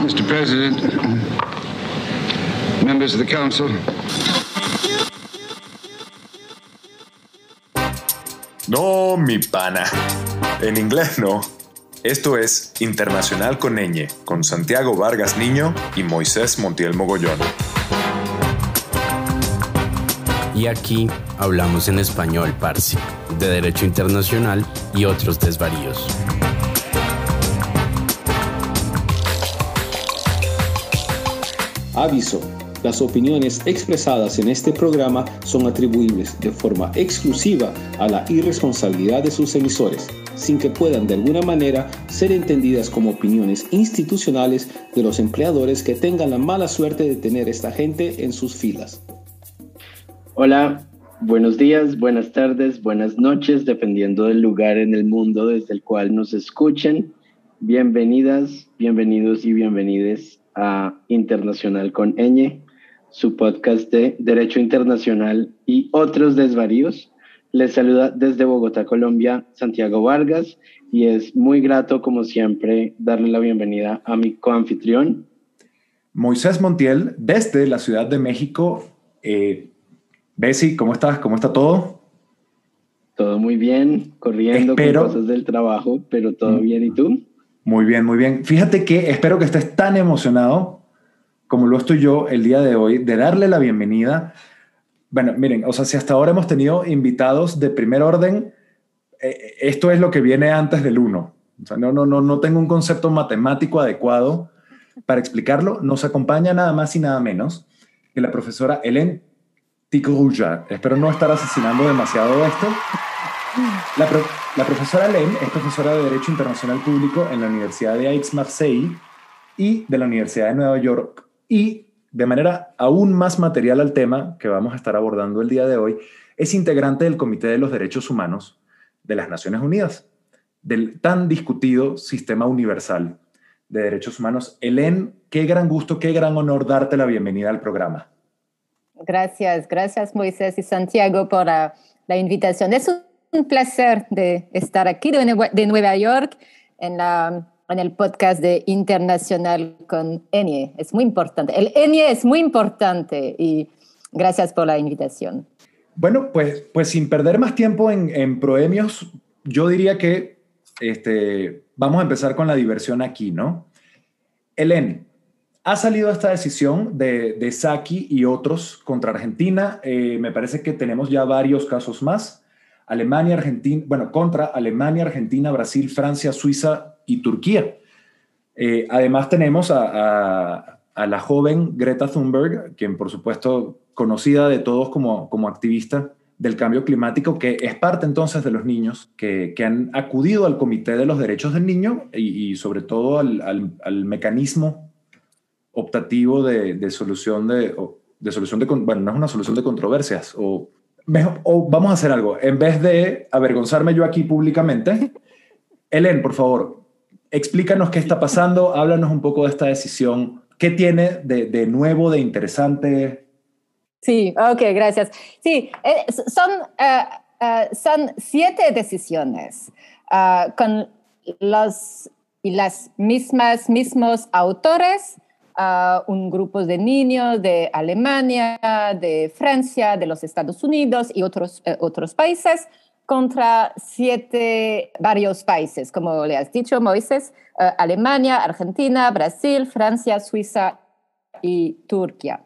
Mr. President, members of the council. No, mi pana. En inglés no. Esto es Internacional con Ñ, con Santiago Vargas Niño y Moisés Montiel Mogollón. Y aquí hablamos en español, Parsi, de Derecho Internacional y otros desvaríos. Aviso. Las opiniones expresadas en este programa son atribuibles de forma exclusiva a la irresponsabilidad de sus emisores, sin que puedan de alguna manera ser entendidas como opiniones institucionales de los empleadores que tengan la mala suerte de tener esta gente en sus filas. Hola, buenos días, buenas tardes, buenas noches, dependiendo del lugar en el mundo desde el cual nos escuchen. Bienvenidas, bienvenidos y bienvenides a Internacional con Ñ, su podcast de Derecho Internacional y otros desvaríos. Les saluda desde Bogotá, Colombia, Santiago Vargas, y es muy grato, como siempre, darle la bienvenida a mi coanfitrión. Moisés Montiel, desde la Ciudad de México. Eh, Bessie, ¿cómo estás? ¿Cómo está todo? Todo muy bien, corriendo con cosas del trabajo, pero todo mm. bien. ¿Y tú? Muy bien, muy bien. Fíjate que espero que estés tan emocionado como lo estoy yo el día de hoy, de darle la bienvenida. Bueno, miren, o sea, si hasta ahora hemos tenido invitados de primer orden, eh, esto es lo que viene antes del uno. O sea, no, no, no, no tengo un concepto matemático adecuado para explicarlo. Nos acompaña nada más y nada menos que la profesora Hélène Ticruja. Espero no estar asesinando demasiado esto. La, la profesora Hélène es profesora de Derecho Internacional Público en la Universidad de Aix-Marseille y de la Universidad de Nueva York y de manera aún más material al tema que vamos a estar abordando el día de hoy, es integrante del Comité de los Derechos Humanos de las Naciones Unidas, del tan discutido sistema universal de derechos humanos. Helen, qué gran gusto, qué gran honor darte la bienvenida al programa. Gracias, gracias Moisés y Santiago por la, invitación. Es un placer de estar aquí de Nueva York en el podcast de Internacional con Enie. Es muy importante. El Enie es muy importante y gracias por la invitación. Bueno, pues, pues sin perder más tiempo en, en proemios, yo diría que este, vamos a empezar con la diversión aquí, ¿no? Helen, ha salido esta decisión de, de Saki y otros contra Argentina. Eh, me parece que tenemos ya varios casos más. Alemania, Argentina, bueno, contra Alemania, Argentina, Brasil, Francia, Suiza y Turquía. Eh, además tenemos a, la joven Greta Thunberg, quien por supuesto conocida de todos como, como activista del cambio climático, que es parte entonces de los niños que, han acudido al Comité de los Derechos del Niño y, sobre todo al, mecanismo optativo de, solución de, de solución de, bueno, no es una solución de controversias, o, o vamos a hacer algo, en vez de avergonzarme yo aquí públicamente, Helen, por favor, explícanos qué está pasando, háblanos un poco de esta decisión. ¿Qué tiene de, nuevo, de interesante? Sí, ok, gracias. Sí, eh, son, eh, eh, son siete decisiones con los y las mismas, mismos autores, un grupo de niños de Alemania, de Francia, de los Estados Unidos y otros, otros países, contra siete, varios países, como le has dicho, Moisés, eh, Alemania, Argentina, Brasil, Francia, Suiza y Turquía.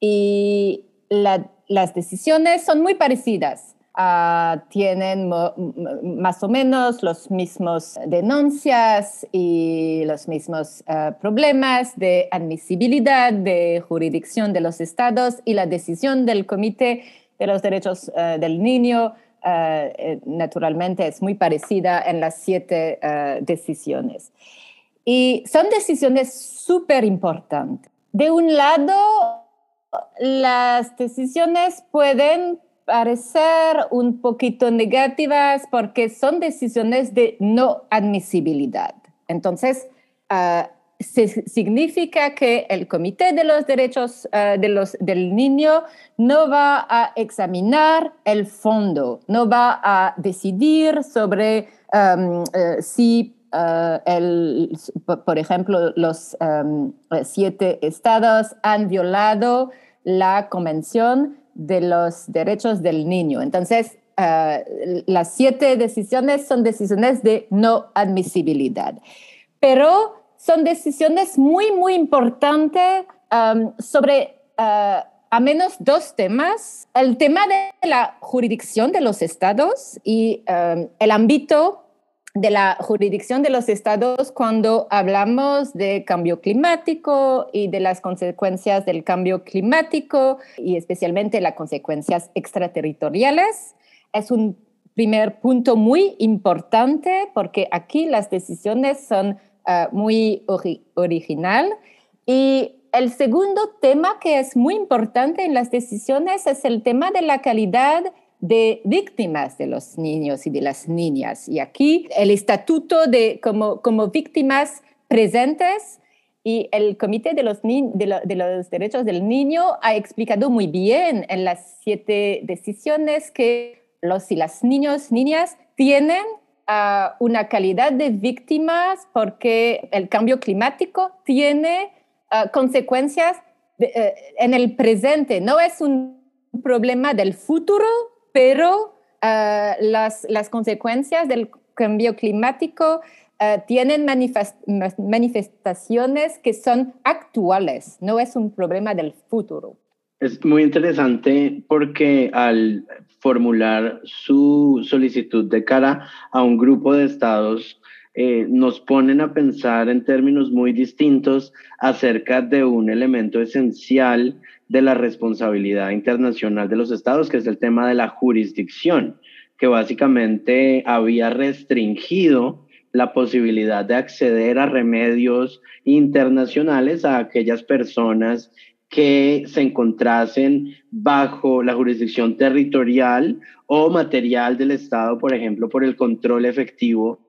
Y las decisiones son muy parecidas. Ah, tienen más o menos los mismos denuncias y los mismos eh, problemas de admisibilidad, de jurisdicción de los estados y la decisión del Comité de los Derechos eh, del Niño eh, naturalmente es muy parecida en las siete decisiones. Y son decisiones súper importantes. De un lado, las decisiones pueden parecer un poquito negativas porque son decisiones de no admisibilidad. Entonces, significa que el Comité de los Derechos eh, de los, del Niño no va a examinar el fondo, no va a decidir sobre eh, si el, por ejemplo, los siete estados han violado la Convención de los Derechos del Niño. Entonces, las siete decisiones son decisiones de no admisibilidad. Pero son decisiones muy, muy importantes um, sobre uh, a menos dos temas. El tema de la jurisdicción de los estados y um, el ámbito de la jurisdicción de los estados cuando hablamos de cambio climático y de las consecuencias del cambio climático y especialmente las consecuencias extraterritoriales. Es un primer punto muy importante porque aquí las decisiones son Ah, muy original. Y el segundo tema que es muy importante en las decisiones es el tema de la calidad de víctimas de los niños y de las niñas. Y aquí el estatuto de como, como víctimas presentes y el Comité de los, de, los Derechos del Niño ha explicado muy bien en las siete decisiones que los y las niños, niñas tienen una calidad de víctimas porque el cambio climático tiene consecuencias eh, en el presente. No es un problema del futuro, pero ah, las, las, consecuencias del cambio climático ah, tienen manifestaciones que son actuales, no es un problema del futuro. Es muy interesante porque al formular su solicitud de cara a un grupo de estados, eh, nos ponen a pensar en términos muy distintos acerca de un elemento esencial de la responsabilidad internacional de los estados, que es el tema de la jurisdicción, que básicamente había restringido la posibilidad de acceder a remedios internacionales a aquellas personas que se encontrasen bajo la jurisdicción territorial o material del Estado, por ejemplo, por el control efectivo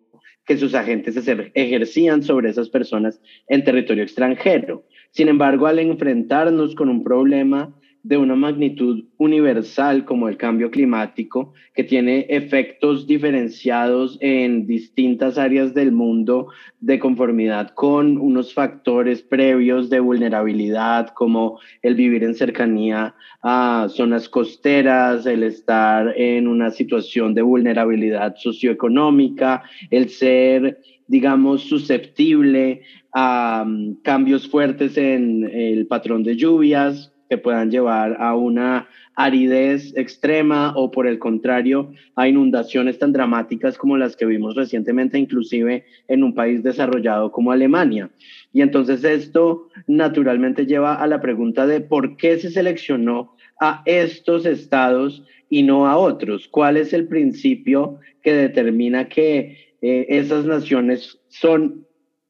que sus agentes ejercían sobre esas personas en territorio extranjero. Sin embargo, al enfrentarnos con un problema de una magnitud universal como el cambio climático, que tiene efectos diferenciados en distintas áreas del mundo de conformidad con unos factores previos de vulnerabilidad, como el vivir en cercanía a zonas costeras, el estar en una situación de vulnerabilidad socioeconómica, el ser digamos, susceptible a um, cambios fuertes en el patrón de lluvias, que puedan llevar a una aridez extrema o por el contrario a inundaciones tan dramáticas como las que vimos recientemente, inclusive en un país desarrollado como Alemania. Y entonces esto naturalmente lleva a la pregunta de por qué se seleccionó a estos estados y no a otros. ¿Cuál es el principio que determina que eh, esas naciones son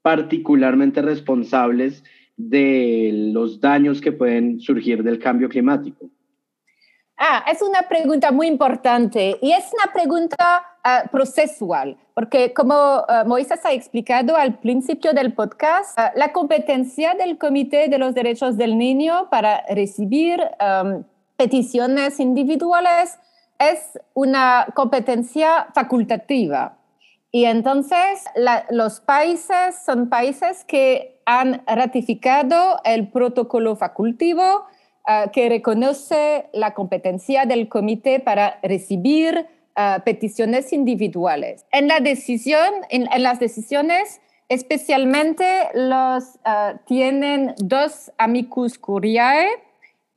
particularmente responsables de los daños que pueden surgir del cambio climático? Ah, es una pregunta muy importante y es una pregunta ah, procesual, porque como uh, Moisés ha explicado al principio del podcast, ah, la competencia del Comité de los Derechos del Niño para recibir peticiones individuales es una competencia facultativa. Y entonces los países son países que han ratificado el protocolo facultivo ah, que reconoce la competencia del comité para recibir ah, peticiones individuales. En, la decisión, en, las decisiones, especialmente los ah, tienen dos amicus curiae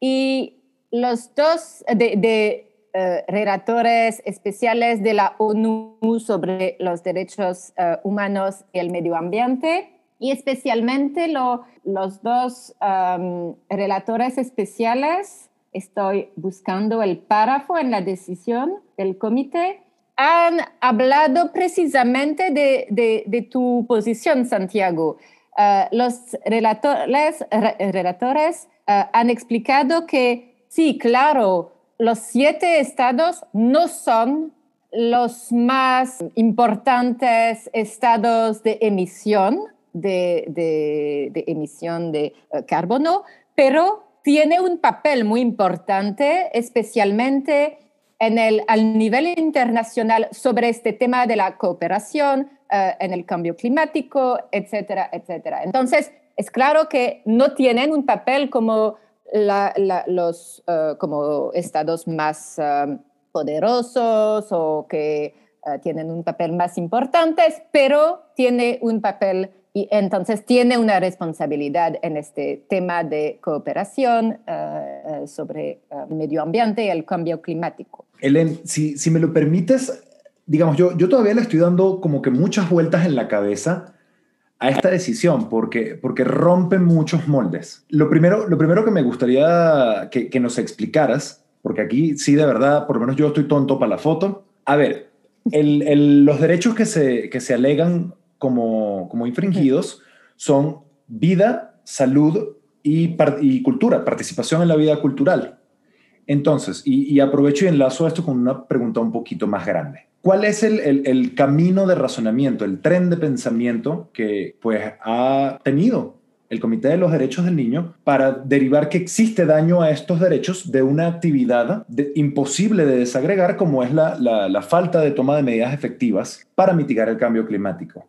y los dos de eh, relatores especiales de la ONU sobre los derechos eh, humanos y el medio ambiente y especialmente los dos um, relatores especiales, estoy buscando el párrafo en la decisión del comité, han hablado precisamente de, tu posición, Santiago. Uh, los relatores, relatores uh, han explicado que sí, claro, los siete estados no son los más importantes estados de emisión de, emisión de eh, carbono, pero tiene un papel muy importante, especialmente en el, al nivel internacional sobre este tema de la cooperación, en el cambio climático, etcétera, etcétera. Entonces, es claro que no tienen un papel como los como estados más poderosos o que tienen un papel más importante, pero tiene un papel y entonces tiene una responsabilidad en este tema de cooperación uh, sobre uh, medio ambiente y el cambio climático. Helen, si, si me lo permites, digamos, yo, yo todavía le estoy dando como que muchas vueltas en la cabeza a esta decisión porque, porque rompe muchos moldes. Lo primero, lo primero que me gustaría que, que nos explicaras, porque aquí sí de verdad, por lo menos yo estoy tonto para la foto. A ver, el, el, los derechos que se, que se alegan como, como infringidos son vida, salud y, y, cultura, participación en la vida cultural. Entonces, y, y, aprovecho y enlazo esto con una pregunta un poquito más grande. ¿Cuál es el, el, camino de razonamiento, el tren de pensamiento que pues ha tenido el Comité de los Derechos del Niño para derivar que existe daño a estos derechos de una actividad imposible de desagregar como es la, la falta de toma de medidas efectivas para mitigar el cambio climático?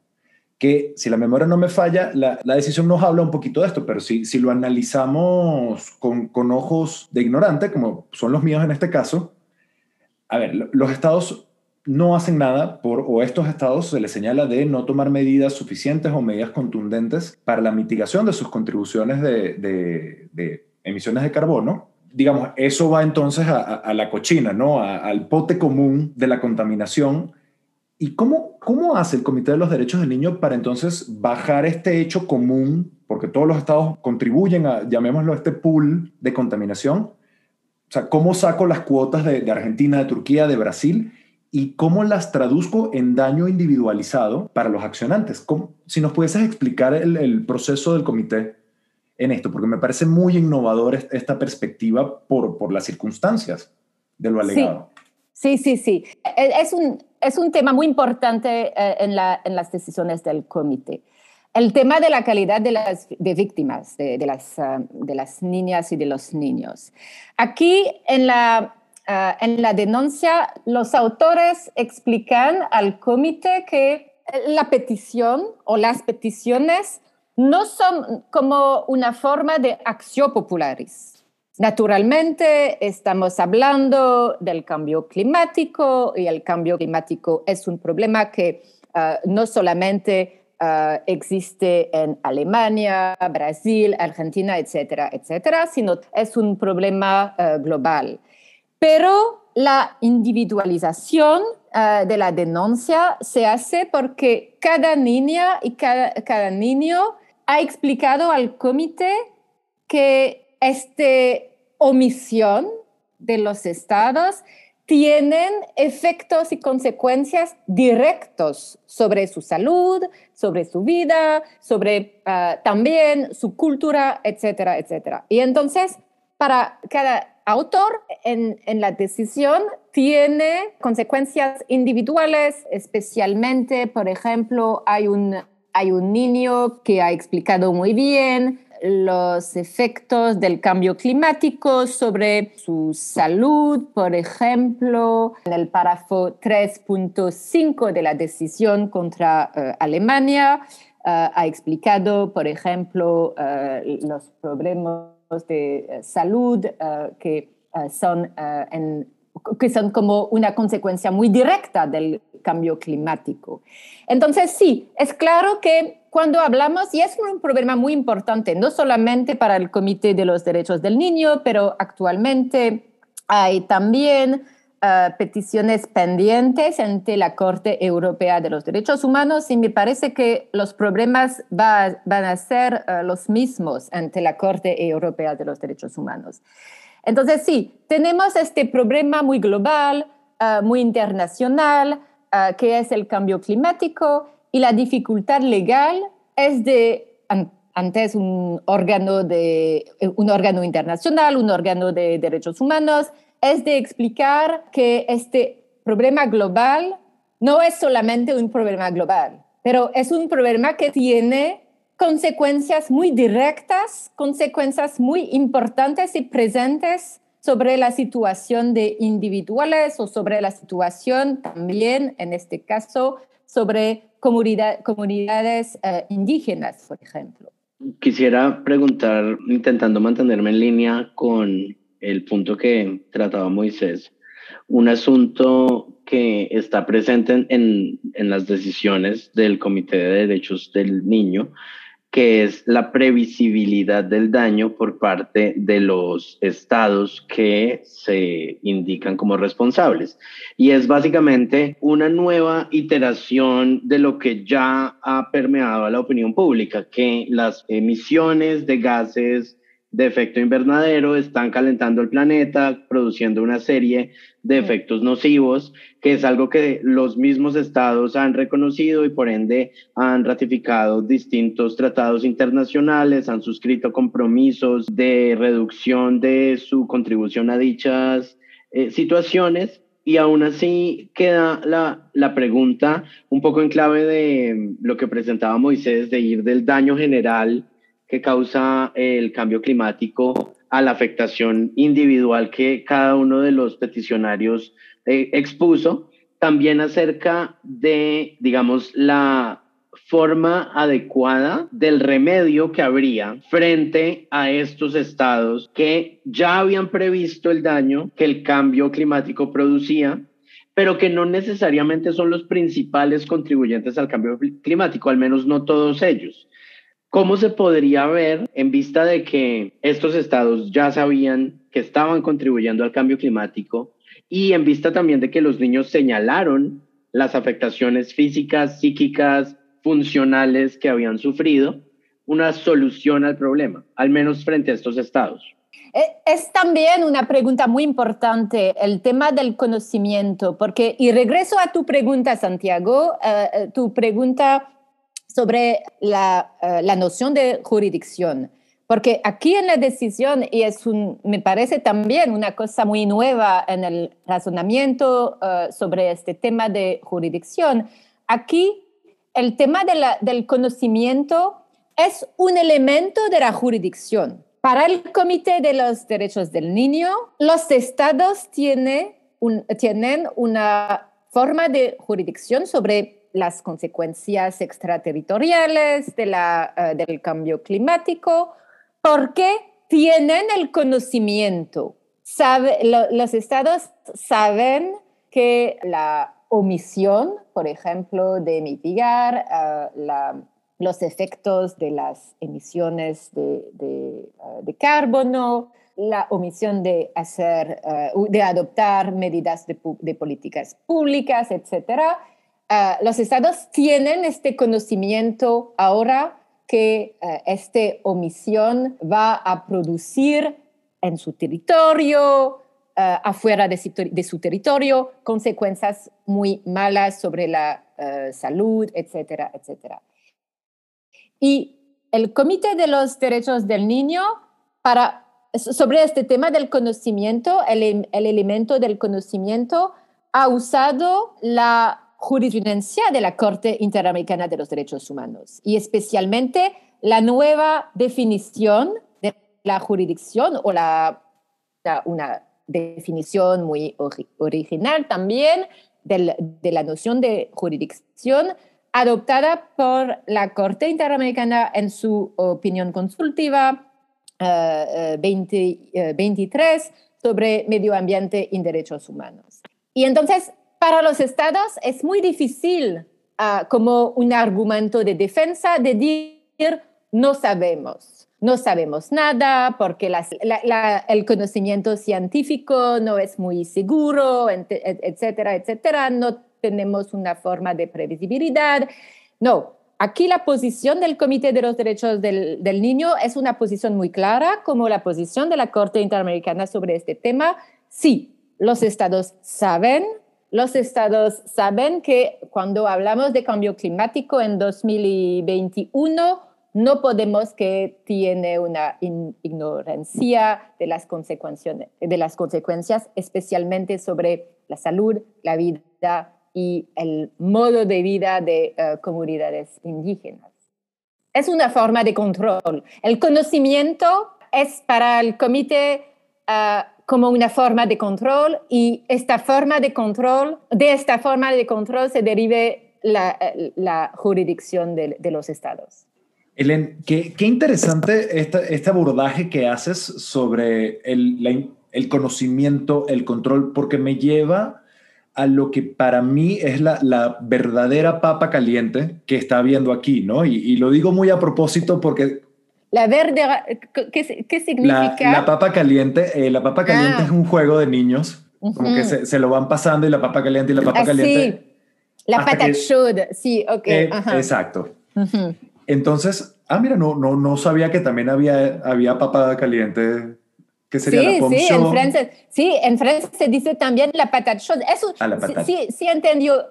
Que si la memoria no me falla, la, la, decisión nos habla un poquito de esto, pero si, si lo analizamos con, con, ojos de ignorante, como son los míos en este caso, a ver, los estados no hacen nada por, o estos estados se les señala de no tomar medidas suficientes o medidas contundentes para la mitigación de sus contribuciones de, de, de emisiones de carbono. Digamos, eso va entonces a, a, a la cochina, ¿no? A, al pote común de la contaminación ¿Y cómo, cómo hace el Comité de los Derechos del Niño para entonces bajar este hecho común, porque todos los estados contribuyen a, llamémoslo, este pool de contaminación? O sea, ¿cómo saco las cuotas de, de Argentina, de Turquía, de Brasil? ¿Y cómo las traduzco en daño individualizado para los accionantes? ¿Cómo, si nos pudieses explicar el, el proceso del comité en esto, porque me parece muy innovador esta perspectiva por, por las circunstancias de lo alegado. Sí, sí, sí. sí. Es un, es un tema muy importante eh, en, la, en, las decisiones del comité. El tema de la calidad de las víctimas, de, de, las, niñas y de los niños. Aquí en la, uh, en la denuncia, los autores explican al comité que la petición o las peticiones no son como una forma de acción popularis Naturalmente, estamos hablando del cambio climático y el cambio climático es un problema que uh, no solamente uh, existe en Alemania, Brasil, Argentina, etcétera, etcétera, sino es un problema uh, global. Pero la individualización de la denuncia se hace porque cada niña y cada niño ha explicado al comité que este omisión de los estados tienen efectos y consecuencias directos sobre su salud, sobre su vida, sobre uh, también su cultura, etcétera, etcétera. Y entonces, para cada autor en, en, la decisión tiene consecuencias individuales, especialmente, por ejemplo, hay un, hay un niño que ha explicado muy bien los efectos del cambio climático sobre su salud, por ejemplo, en el párrafo 3.5 de la decisión contra uh, Alemania, uh, ha explicado, por ejemplo, uh, los problemas de salud que son en que son como una consecuencia muy directa del cambio climático. Entonces, sí, es claro que cuando hablamos, y es un problema muy importante, no solamente para el Comité de los Derechos del Niño, pero actualmente hay también uh, peticiones pendientes ante la Corte Europea de los Derechos Humanos y me parece que los problemas va, van a ser uh, los mismos ante la Corte Europea de los Derechos Humanos. Entonces, sí, tenemos este problema muy global, uh, muy internacional, uh, que es el cambio climático y la dificultad legal es de, antes un órgano, de, un órgano internacional, un órgano de derechos humanos, es de explicar que este problema global no es solamente un problema global, pero es un problema que tiene consecuencias muy directas, consecuencias muy importantes y presentes sobre la situación de individuales o sobre la situación también, en este caso, sobre comunidades eh, indígenas, por ejemplo. Quisiera preguntar, intentando mantenerme en línea con el punto que trataba Moisés, un asunto que está presente en, en las decisiones del Comité de Derechos del Niño que es la previsibilidad del daño por parte de los estados que se indican como responsables. Y es básicamente una nueva iteración de lo que ya ha permeado a la opinión pública, que las emisiones de gases de efecto invernadero están calentando el planeta, produciendo una serie de efectos nocivos, que es algo que los mismos estados han reconocido y por ende han ratificado distintos tratados internacionales, han suscrito compromisos de reducción de su contribución a dichas eh, situaciones. Y aún así queda la, la pregunta un poco en clave de lo que presentaba Moisés, de ir del daño general que causa el cambio climático a la afectación individual que cada uno de los peticionarios eh, expuso, también acerca de, digamos, la forma adecuada del remedio que habría frente a estos estados que ya habían previsto el daño que el cambio climático producía, pero que no necesariamente son los principales contribuyentes al cambio climático, al menos no todos ellos. ¿Cómo se podría ver en vista de que estos estados ya sabían que estaban contribuyendo al cambio climático y en vista también de que los niños señalaron las afectaciones físicas, psíquicas, funcionales que habían sufrido, una solución al problema, al menos frente a estos estados? E, es también una pregunta muy importante el tema del conocimiento, porque, y regreso a tu pregunta, Santiago, eh, eh, tu pregunta sobre la, eh, la, noción de jurisdicción. Porque aquí en la decisión, y es un, me parece también una cosa muy nueva en el razonamiento uh, sobre este tema de jurisdicción, aquí el tema de del conocimiento es un elemento de la jurisdicción. Para el Comité de los Derechos del Niño, los estados tiene un, tienen una forma de jurisdicción sobre las consecuencias extraterritoriales de la, eh, del cambio climático, porque tienen el conocimiento. Sabe, los estados saben que la omisión, por ejemplo, de mitigar eh, los efectos de las emisiones de, eh, carbono, la omisión de hacer, de adoptar medidas de, de políticas públicas, etcétera, Ah, los estados tienen este conocimiento ahora que uh, esta omisión va a producir en su territorio, uh, afuera de su, territorio, consecuencias muy malas sobre la salud, etcétera, etcétera. Y el Comité de los Derechos del Niño, para, sobre este tema del conocimiento, el elemento del conocimiento, ha usado la jurisprudencia de la Corte Interamericana de los Derechos Humanos y especialmente la nueva definición de la jurisdicción o la, una definición muy original también de la noción de jurisdicción adoptada por la Corte Interamericana en su opinión consultiva 20, uh, 23 sobre medio ambiente y derechos humanos. Y entonces para los estados es muy difícil uh, como un argumento de defensa de decir no sabemos, no sabemos nada porque las, la, la, el conocimiento científico no es muy seguro, etcétera, etcétera, no tenemos una forma de previsibilidad. No, aquí la posición del Comité de los Derechos del, del Niño es una posición muy clara, como la posición de la Corte Interamericana sobre este tema. Sí, los estados saben los estados saben que cuando hablamos de cambio climático en 2021, no podemos que tiene una ignorancia de las, consecuencias, de las consecuencias, especialmente sobre la salud, la vida y el modo de vida de uh, comunidades indígenas. Es una forma de control. El conocimiento es para el comité uh, como una forma de control y esta forma de control, de esta forma de control se derive la, jurisdicción de, los estados. Helen, qué, interesante este, este, abordaje que haces sobre el, el, conocimiento, el control, porque me lleva a lo que para mí es la, la verdadera papa caliente que está viendo aquí, ¿no? Y, lo digo muy a propósito porque... La verde, ¿qué, qué significa? La, papa caliente, eh, la papa caliente ah. es un juego de niños, como que se, se, lo van pasando y la papa caliente y la papa ah, caliente. Sí. La patat should, sí, ok. Eh, exacto. Entonces, ah, mira, no, no, no sabía que también había, había papa caliente sí, sí, en francés, sí, en francés se dice también la patate chaude. Eso, ah, Sí, sí entendió,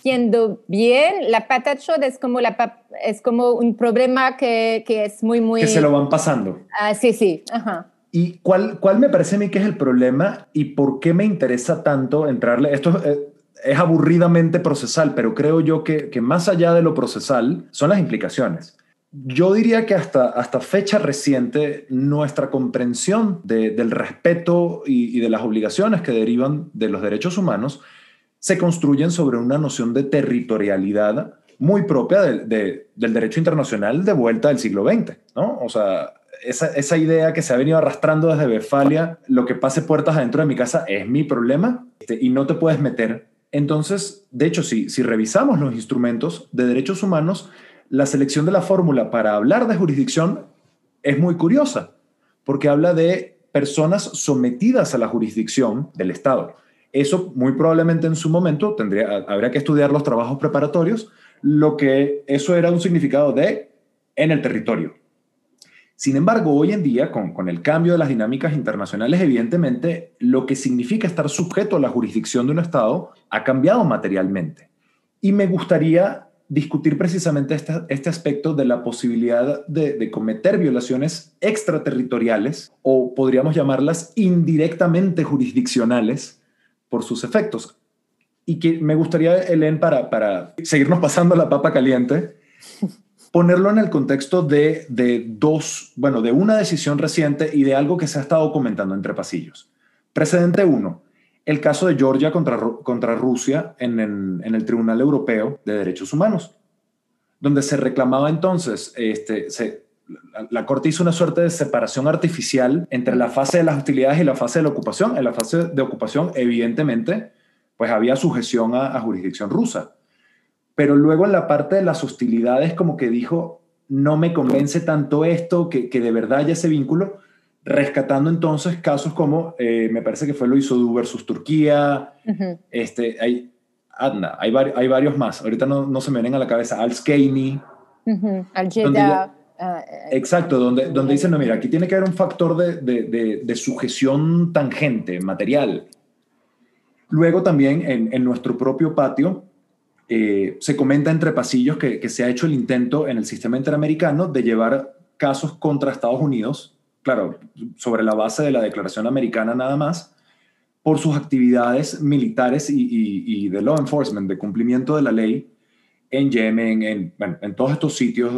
entiendo bien, la patate chaude es como, la, es como un problema que, que, es muy, muy... Que se lo van pasando. Ah, sí, sí, ajá. ¿Y cuál, cuál me parece a mí que es el problema y por qué me interesa tanto entrarle? Esto es, es aburridamente procesal, pero creo yo que, que más allá de lo procesal son las implicaciones. Yo diría que hasta, hasta fecha reciente nuestra comprensión del respeto y, de las obligaciones que derivan de los derechos humanos se construyen sobre una noción de territorialidad muy propia del derecho internacional de vuelta del siglo XX, ¿no? O sea, esa, esa, idea que se ha venido arrastrando desde Westfalia, lo que pase puertas adentro de mi casa es mi problema este, y no te puedes meter. Entonces, de hecho, si, si revisamos los instrumentos de derechos humanos, la selección de la fórmula para hablar de jurisdicción es muy curiosa, porque habla de personas sometidas a la jurisdicción del Estado. Eso muy probablemente en su momento tendría, habría que estudiar los trabajos preparatorios, lo que eso era un significado de en el territorio. Sin embargo, hoy en día, con, con, el cambio de las dinámicas internacionales, evidentemente, lo que significa estar sujeto a la jurisdicción de un Estado ha cambiado materialmente. Y me gustaría discutir precisamente este, este, aspecto de la posibilidad de, cometer violaciones extraterritoriales o podríamos llamarlas indirectamente jurisdiccionales por sus efectos. Y que me gustaría, Helen, para, para seguirnos pasando la papa caliente, ponerlo en el contexto de, de dos, bueno, de una decisión reciente y de algo que se ha estado comentando entre pasillos. Precedente uno el caso de Georgia contra, contra Rusia en, el Tribunal Europeo de Derechos Humanos, donde se reclamaba entonces, este, la, Corte hizo una suerte de separación artificial entre la fase de las hostilidades y la fase de la ocupación. En la fase de ocupación, evidentemente, pues había sujeción a, jurisdicción rusa. Pero luego en la parte de las hostilidades, como que dijo, no me convence tanto esto, que, que de verdad haya ese vínculo, rescatando entonces casos como, eh, me parece que fue lo hizo versus Turquía, este, hay, anda, hay, hay varios más, ahorita no, no, se me vienen a la cabeza, Al Skeini, Al ah, eh, exacto, donde, donde dicen, no, mira, aquí tiene que haber un factor de, de, de, sujeción tangente, material. Luego también en, en nuestro propio patio eh, se comenta entre pasillos que, que se ha hecho el intento en el sistema interamericano de llevar casos contra Estados Unidos claro, sobre la base de la Declaración Americana nada más, por sus actividades militares y, de law enforcement, de cumplimiento de la ley en Yemen, en, en todos estos sitios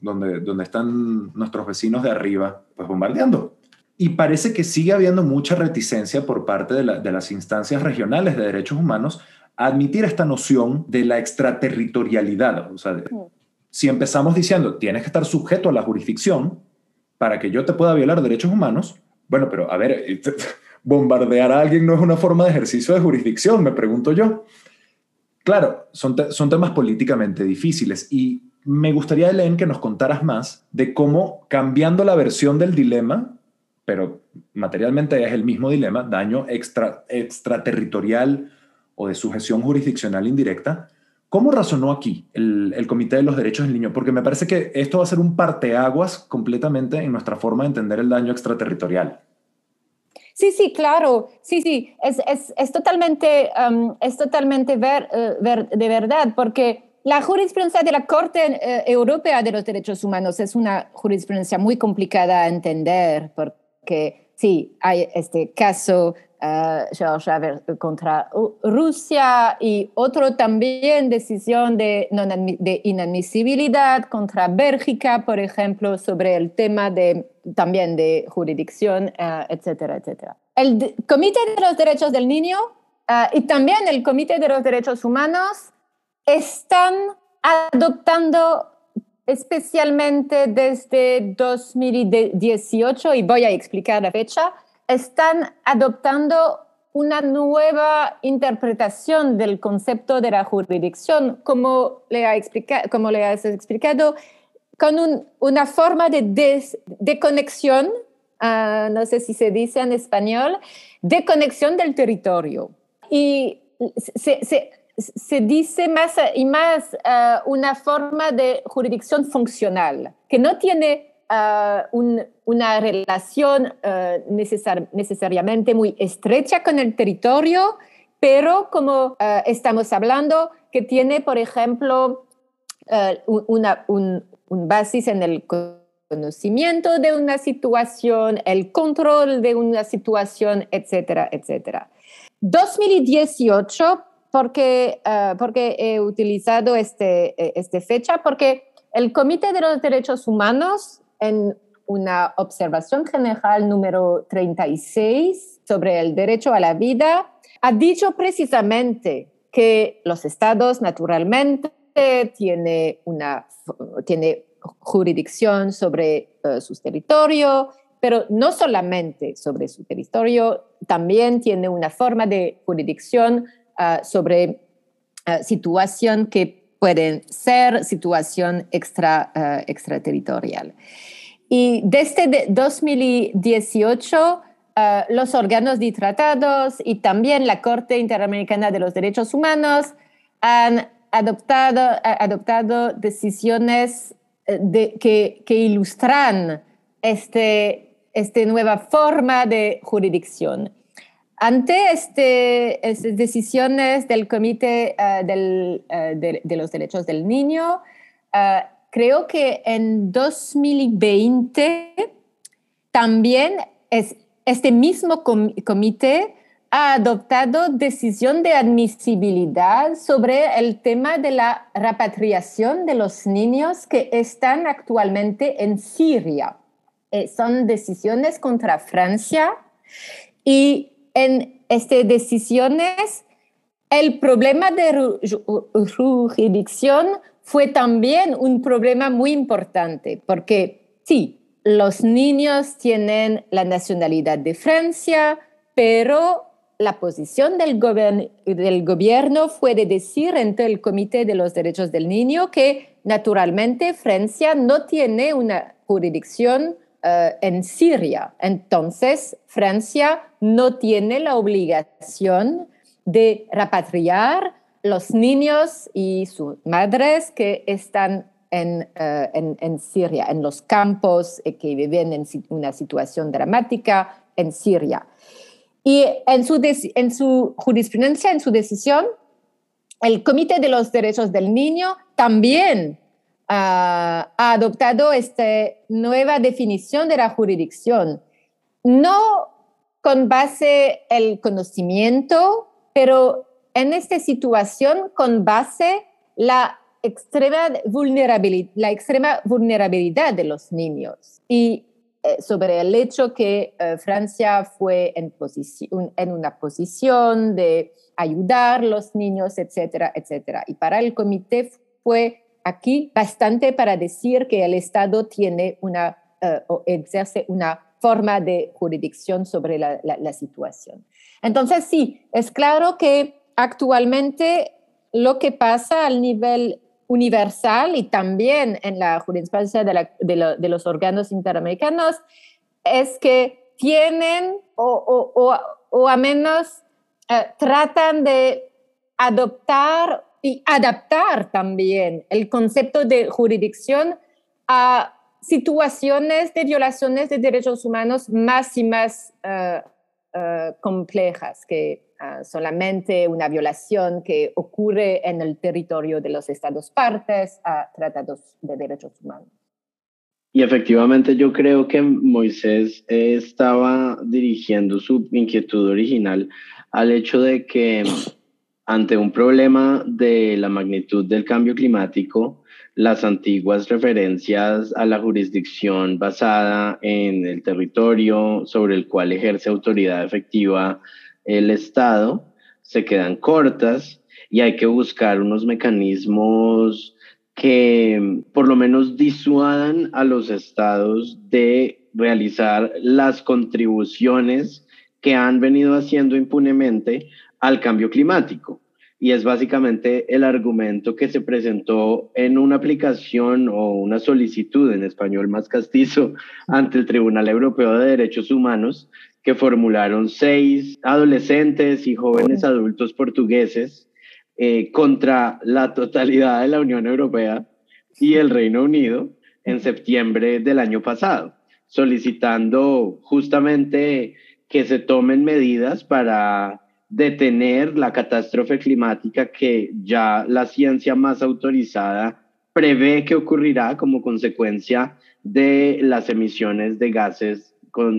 donde, donde están nuestros vecinos de arriba, pues bombardeando. Y parece que sigue habiendo mucha reticencia por parte de, de las instancias regionales de derechos humanos a admitir esta noción de la extraterritorialidad. O sea, si empezamos diciendo, tienes que estar sujeto a la jurisdicción, para que yo te pueda violar derechos humanos, bueno, pero a ver, bombardear a alguien no es una forma de ejercicio de jurisdicción, me pregunto yo. Claro, son, son temas políticamente difíciles y me gustaría, Elen, que nos contaras más de cómo cambiando la versión del dilema, pero materialmente es el mismo dilema, daño extra, extraterritorial o de sujeción jurisdiccional indirecta, ¿Cómo razonó aquí el, Comité de los Derechos del Niño? Porque me parece que esto va a ser un parteaguas completamente en nuestra forma de entender el daño extraterritorial. Sí, sí, claro. Sí, sí, es, es, es totalmente, es totalmente ver, eh, ver, de verdad, porque la jurisprudencia de la Corte eh, Europea de los Derechos Humanos es una jurisprudencia muy complicada a entender, porque sí, hay este caso uh, contra Rusia y otro también decisión de, de, inadmisibilidad contra Bélgica, por ejemplo, sobre el tema de, también de jurisdicción, uh, etcétera, etcétera. El Comité de los Derechos del Niño uh, y también el Comité de los Derechos Humanos están adoptando especialmente desde 2018, y voy a explicar la fecha, están adoptando una nueva interpretación del concepto de la jurisdicción, como le, ha como le has explicado, con una forma de, conexión, ah, no sé si se dice en español, de conexión del territorio. Y se, se dice más y más uh, una forma de jurisdicción funcional, que no tiene uh, un, una relación uh, necesar, necesariamente muy estrecha con el territorio, pero como estamos hablando, que tiene, por ejemplo, una, un, un basis en el conocimiento de una situación, el control de una situación, etcétera, etcétera. 2018 porque, uh, porque he utilizado este, este fecha, porque el Comité de los Derechos Humanos, en una observación general número 36 sobre el derecho a la vida, ha dicho precisamente que los estados naturalmente tienen una tiene jurisdicción sobre uh, su territorio, pero no solamente sobre su territorio, también tiene una forma de jurisdicción Ah, sobre uh, situación que pueden ser situación uh, extraterritorial. Y desde 2018, los órganos de tratados y también la Corte Interamericana de los Derechos Humanos han adoptado, adoptado decisiones de, que, que, ilustran este, esta nueva forma de jurisdicción. Ante este, estas decisiones del Comité eh, eh, de, los Derechos del Niño, eh, creo que en 2020 también es, este mismo comité ha adoptado decisión de admisibilidad sobre el tema de la repatriación de los niños que están actualmente en Siria. son decisiones contra Francia y en estas decisiones, el problema de jurisdicción fue también un problema muy importante, porque sí, los niños tienen la nacionalidad de Francia, pero la posición del, del gobierno fue de decir ante el Comité de los Derechos del Niño que naturalmente Francia no tiene una jurisdicción eh, en Siria. Entonces, Francia no tiene la obligación de repatriar los niños y sus madres que están en, eh, en, Siria, en los campos y que viven en una situación dramática en Siria. Y en su, en su jurisprudencia, en su decisión, el Comité de los Derechos del Niño también ha, adoptado esta nueva definición de la jurisdicción, no con base el conocimiento, pero en esta situación con base la extrema vulnerabilidad, la extrema vulnerabilidad de los niños y eh, sobre el hecho que eh, Francia fue en, en una posición de ayudar a los niños, etcétera, etcétera. Y para el comité fue aquí bastante para decir que el Estado tiene una eh, o ejerce una forma de jurisdicción sobre la, situación. Entonces, sí, es claro que actualmente lo que pasa al nivel universal y también en la jurisprudencia de, los órganos interamericanos es que tienen o, o, o, a menos eh, tratan de adoptar y adaptar también el concepto de jurisdicción a situaciones de violaciones de derechos humanos más y más eh, eh, complejas que eh, solamente una violación que ocurre en el territorio de los estados partes a tratados de derechos humanos. Y efectivamente yo creo que Moisés estaba dirigiendo su inquietud original al hecho de que ante un problema de la magnitud del cambio climático, las antiguas referencias a la jurisdicción basada en el territorio sobre el cual ejerce autoridad efectiva el Estado se quedan cortas y hay que buscar unos mecanismos que por lo menos disuadan a los estados de realizar las contribuciones que han venido haciendo impunemente al cambio climático. Y es básicamente el argumento que se presentó en una aplicación o una solicitud en español más castizo ante el Tribunal Europeo de Derechos Humanos que formularon seis adolescentes y jóvenes adultos portugueses eh, contra la totalidad de la Unión Europea y el Reino Unido en septiembre del año pasado, solicitando justamente que se tomen medidas para detener la catástrofe climática que ya la ciencia más autorizada prevé que ocurrirá como consecuencia de las emisiones de gases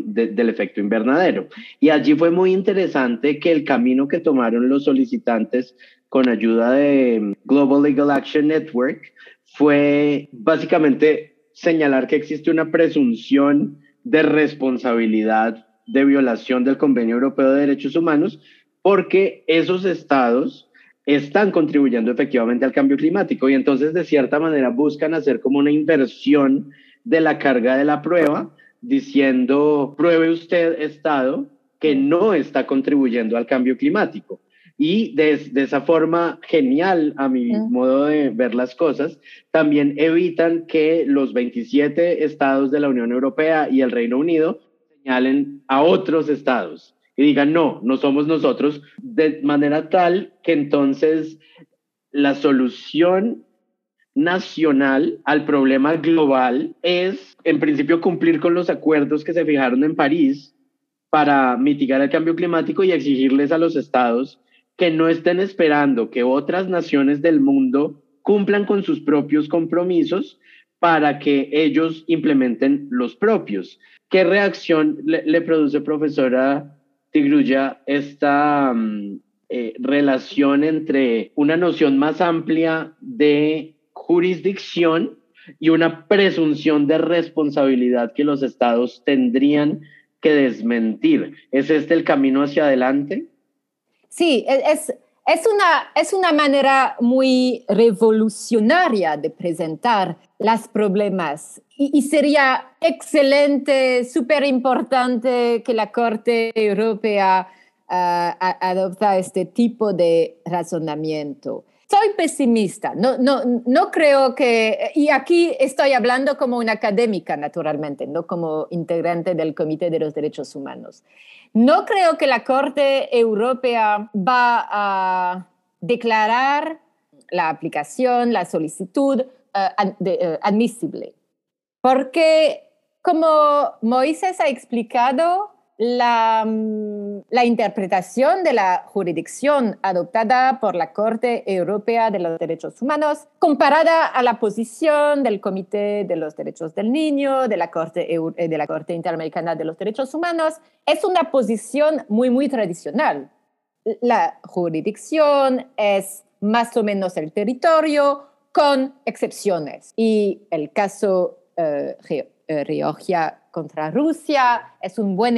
del efecto invernadero. Y allí fue muy interesante que el camino que tomaron los solicitantes con ayuda de Global Legal Action Network fue básicamente señalar que existe una presunción de responsabilidad de violación del Convenio Europeo de Derechos Humanos porque esos estados están contribuyendo efectivamente al cambio climático y entonces de cierta manera buscan hacer como una inversión de la carga de la prueba diciendo, pruebe usted estado que no está contribuyendo al cambio climático. Y de, esa forma genial, a mi modo de ver las cosas, también evitan que los 27 estados de la Unión Europea y el Reino Unido señalen a otros estados y digan, no, no somos nosotros, de manera tal que entonces la solución nacional al problema global es, en principio, cumplir con los acuerdos que se fijaron en París para mitigar el cambio climático y exigirles a los estados que no estén esperando que otras naciones del mundo cumplan con sus propios compromisos para que ellos implementen los propios. ¿Qué reacción le, produce, profesora Tigruya, esta mm, eh, relación entre una noción más amplia de jurisdicción y una presunción de responsabilidad que los estados tendrían que desmentir. ¿Es este el camino hacia adelante? Sí, e, es, es, una, es una manera muy revolucionaria de presentar los problemas y, sería excelente, súper importante que la Corte Europea uh, este tipo de razonamiento. Soy pesimista, no, no, no creo que, y aquí estoy hablando como una académica, naturalmente, no como integrante del Comité de los Derechos Humanos. No creo que la Corte Europea va a declarar la aplicación, la solicitud uh, admisible. Porque como Moisés ha explicado, mm, la, interpretación de la jurisdicción adoptada por la Corte Europea de los Derechos Humanos, comparada a la posición del Comité de los Derechos del Niño, de la Corte, eh, de Interamericana de los Derechos Humanos, es una posición muy, muy tradicional. La jurisdicción es más o menos el territorio con excepciones. Y el caso Georgia eh, contra Rusia es un buen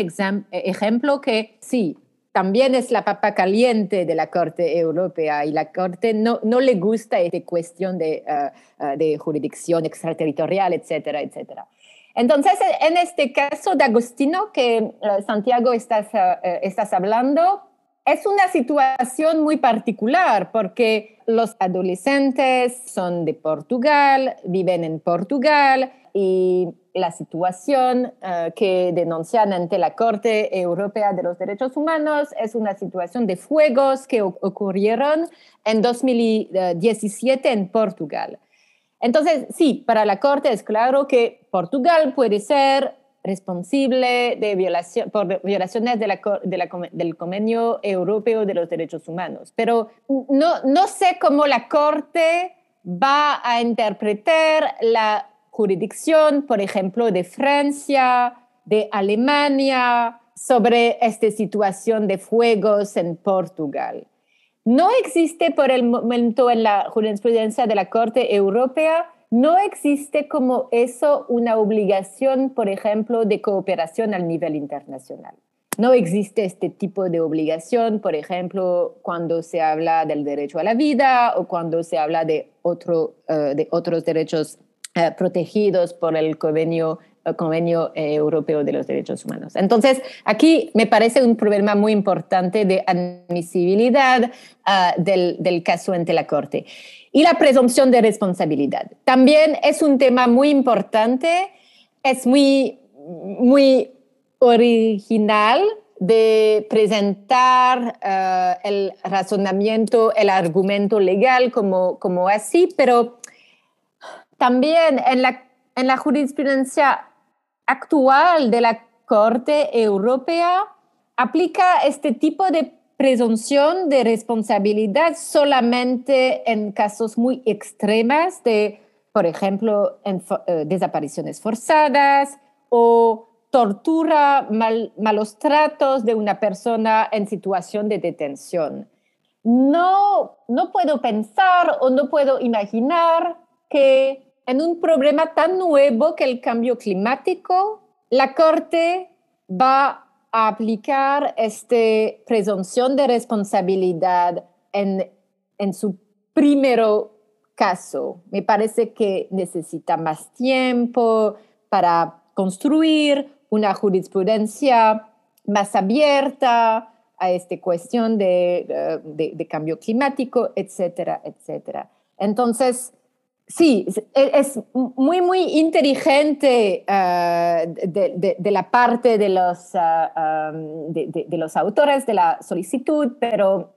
ejemplo que sí, también es la papa caliente de la Corte Europea y la Corte no, no le gusta esta cuestión de, eh, eh, de jurisdicción extraterritorial, etcétera, etcétera. Entonces, en este caso de Agostino que Santiago estás, estás hablando, es una situación muy particular porque los adolescentes son de Portugal, viven en Portugal y la situación eh, que denuncian ante la Corte Europea de los Derechos Humanos es una situación de fuegos que ocurrieron en 2017 en Portugal. Entonces, sí, para la Corte es claro que Portugal puede ser responsable de violación, por violaciones de la, del Convenio Europeo de los Derechos Humanos. Pero no, no sé cómo la Corte va a interpretar la jurisdicción, por ejemplo, de Francia, de Alemania, sobre esta situación de fuegos en Portugal. No existe por el momento en la jurisprudencia de la Corte Europea no existe como eso una obligación, por ejemplo, de cooperación al nivel internacional. no existe este tipo de obligación, por ejemplo, cuando se habla del derecho a la vida o cuando se habla de, eh, de otros derechos eh, protegidos por el convenio, el convenio Europeo de los Derechos Humanos. Entonces, aquí me parece un problema muy importante de admisibilidad del, del caso ante la Corte. Y la presunción de responsabilidad. También es un tema muy importante, es muy, muy original de presentar el razonamiento, el argumento legal como, como así, pero también en la, en la jurisprudencia actual de la Corte Europea aplica este tipo de presunción de responsabilidad solamente en casos muy extremas de, por ejemplo, en, uh, desapariciones forzadas o tortura, malos tratos de una persona en situación de detención. No, no puedo pensar o no puedo imaginar que en un problema tan nuevo que el cambio climático, la Corte va a aplicar esta presunción de responsabilidad en, en su primero caso. Me parece que necesita más tiempo para construir una jurisprudencia más abierta a esta cuestión de, eh, de, cambio climático, etcétera, etcétera. Entonces, sí, es muy, muy inteligente eh, de, la parte de los, uh, de, los autores de la solicitud, pero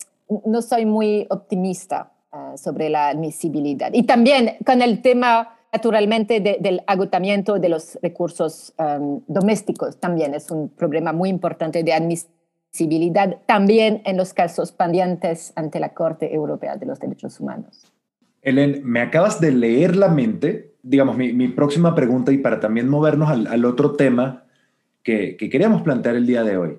no soy muy optimista sobre la admisibilidad. Y también con el tema naturalmente del agotamiento de los recursos um, domésticos también es un problema muy importante de admisibilidad también en los casos pendientes ante la Corte Europea de los Derechos Humanos. Helen, me acabas de leer la mente, digamos, mi, próxima pregunta y para también movernos al, otro tema que, que, queríamos plantear el día de hoy.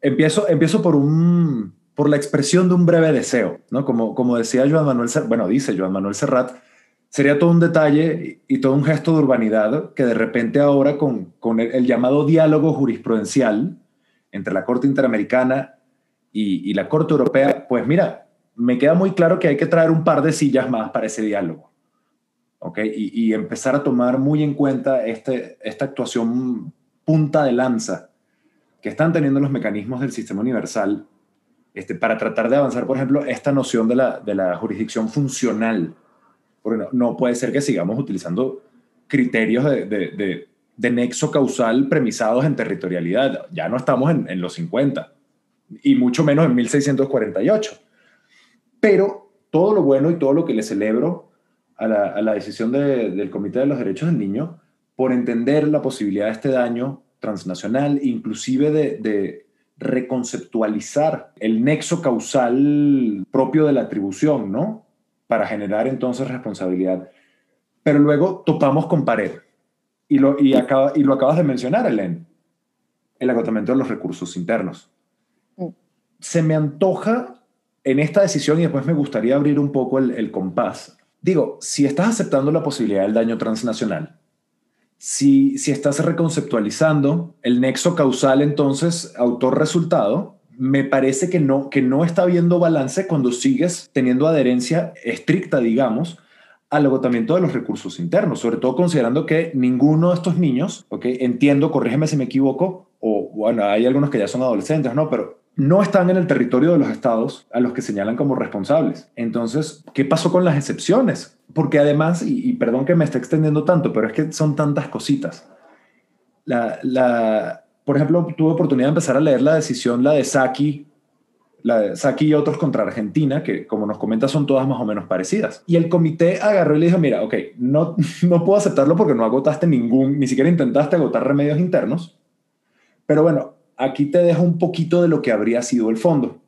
Empiezo, empiezo por, un, por la expresión de un breve deseo, ¿no? Como, como decía Joan Manuel, bueno, dice Joan Manuel Serrat, sería todo un detalle y todo un gesto de urbanidad que de repente ahora con, con el, llamado diálogo jurisprudencial entre la Corte Interamericana y, la Corte Europea, pues mira, me queda muy claro que hay que traer un par de sillas más para ese diálogo. ¿ok? Y, empezar a tomar muy en cuenta este, esta actuación punta de lanza que están teniendo los mecanismos del sistema universal este, para tratar de avanzar, por ejemplo, esta noción de la, jurisdicción funcional porque no, puede ser que sigamos utilizando criterios de, nexo causal premisados en territorialidad. Ya no estamos en, en, los 50 y mucho menos en 1648. Pero todo lo bueno y todo lo que le celebro a la, a la decisión del Comité de los Derechos del Niño por entender la posibilidad de este daño transnacional, inclusive de, de reconceptualizar el nexo causal propio de la atribución, ¿no? para generar entonces responsabilidad. Pero luego topamos con pared. Y lo, y acaba, y lo acabas de mencionar, Helen, el agotamiento de los recursos internos. Mm. Se me antoja en esta decisión y después me gustaría abrir un poco el, compás. Digo, si estás aceptando la posibilidad del daño transnacional, si, si estás reconceptualizando el nexo causal entonces autor-resultado, me parece que no, que no está habiendo balance cuando sigues teniendo adherencia estricta, digamos, al agotamiento de los recursos internos, sobre todo considerando que ninguno de estos niños, ok, entiendo, corrígeme si me equivoco, o bueno, hay algunos que ya son adolescentes, ¿no? Pero no están en el territorio de los estados a los que señalan como responsables. Entonces, ¿qué pasó con las excepciones? Porque además, y, perdón que me esté extendiendo tanto, pero es que son tantas cositas. La, la, por ejemplo, tuve oportunidad de empezar a leer la decisión, la de Saki, la de Saki y otros contra Argentina, que como nos comenta son todas más o menos parecidas. Y el comité agarró y le dijo, mira, ok, no, no puedo aceptarlo porque no agotaste ningún, ni siquiera intentaste agotar remedios internos, pero bueno, aquí te dejo un poquito de lo que habría sido el fondo.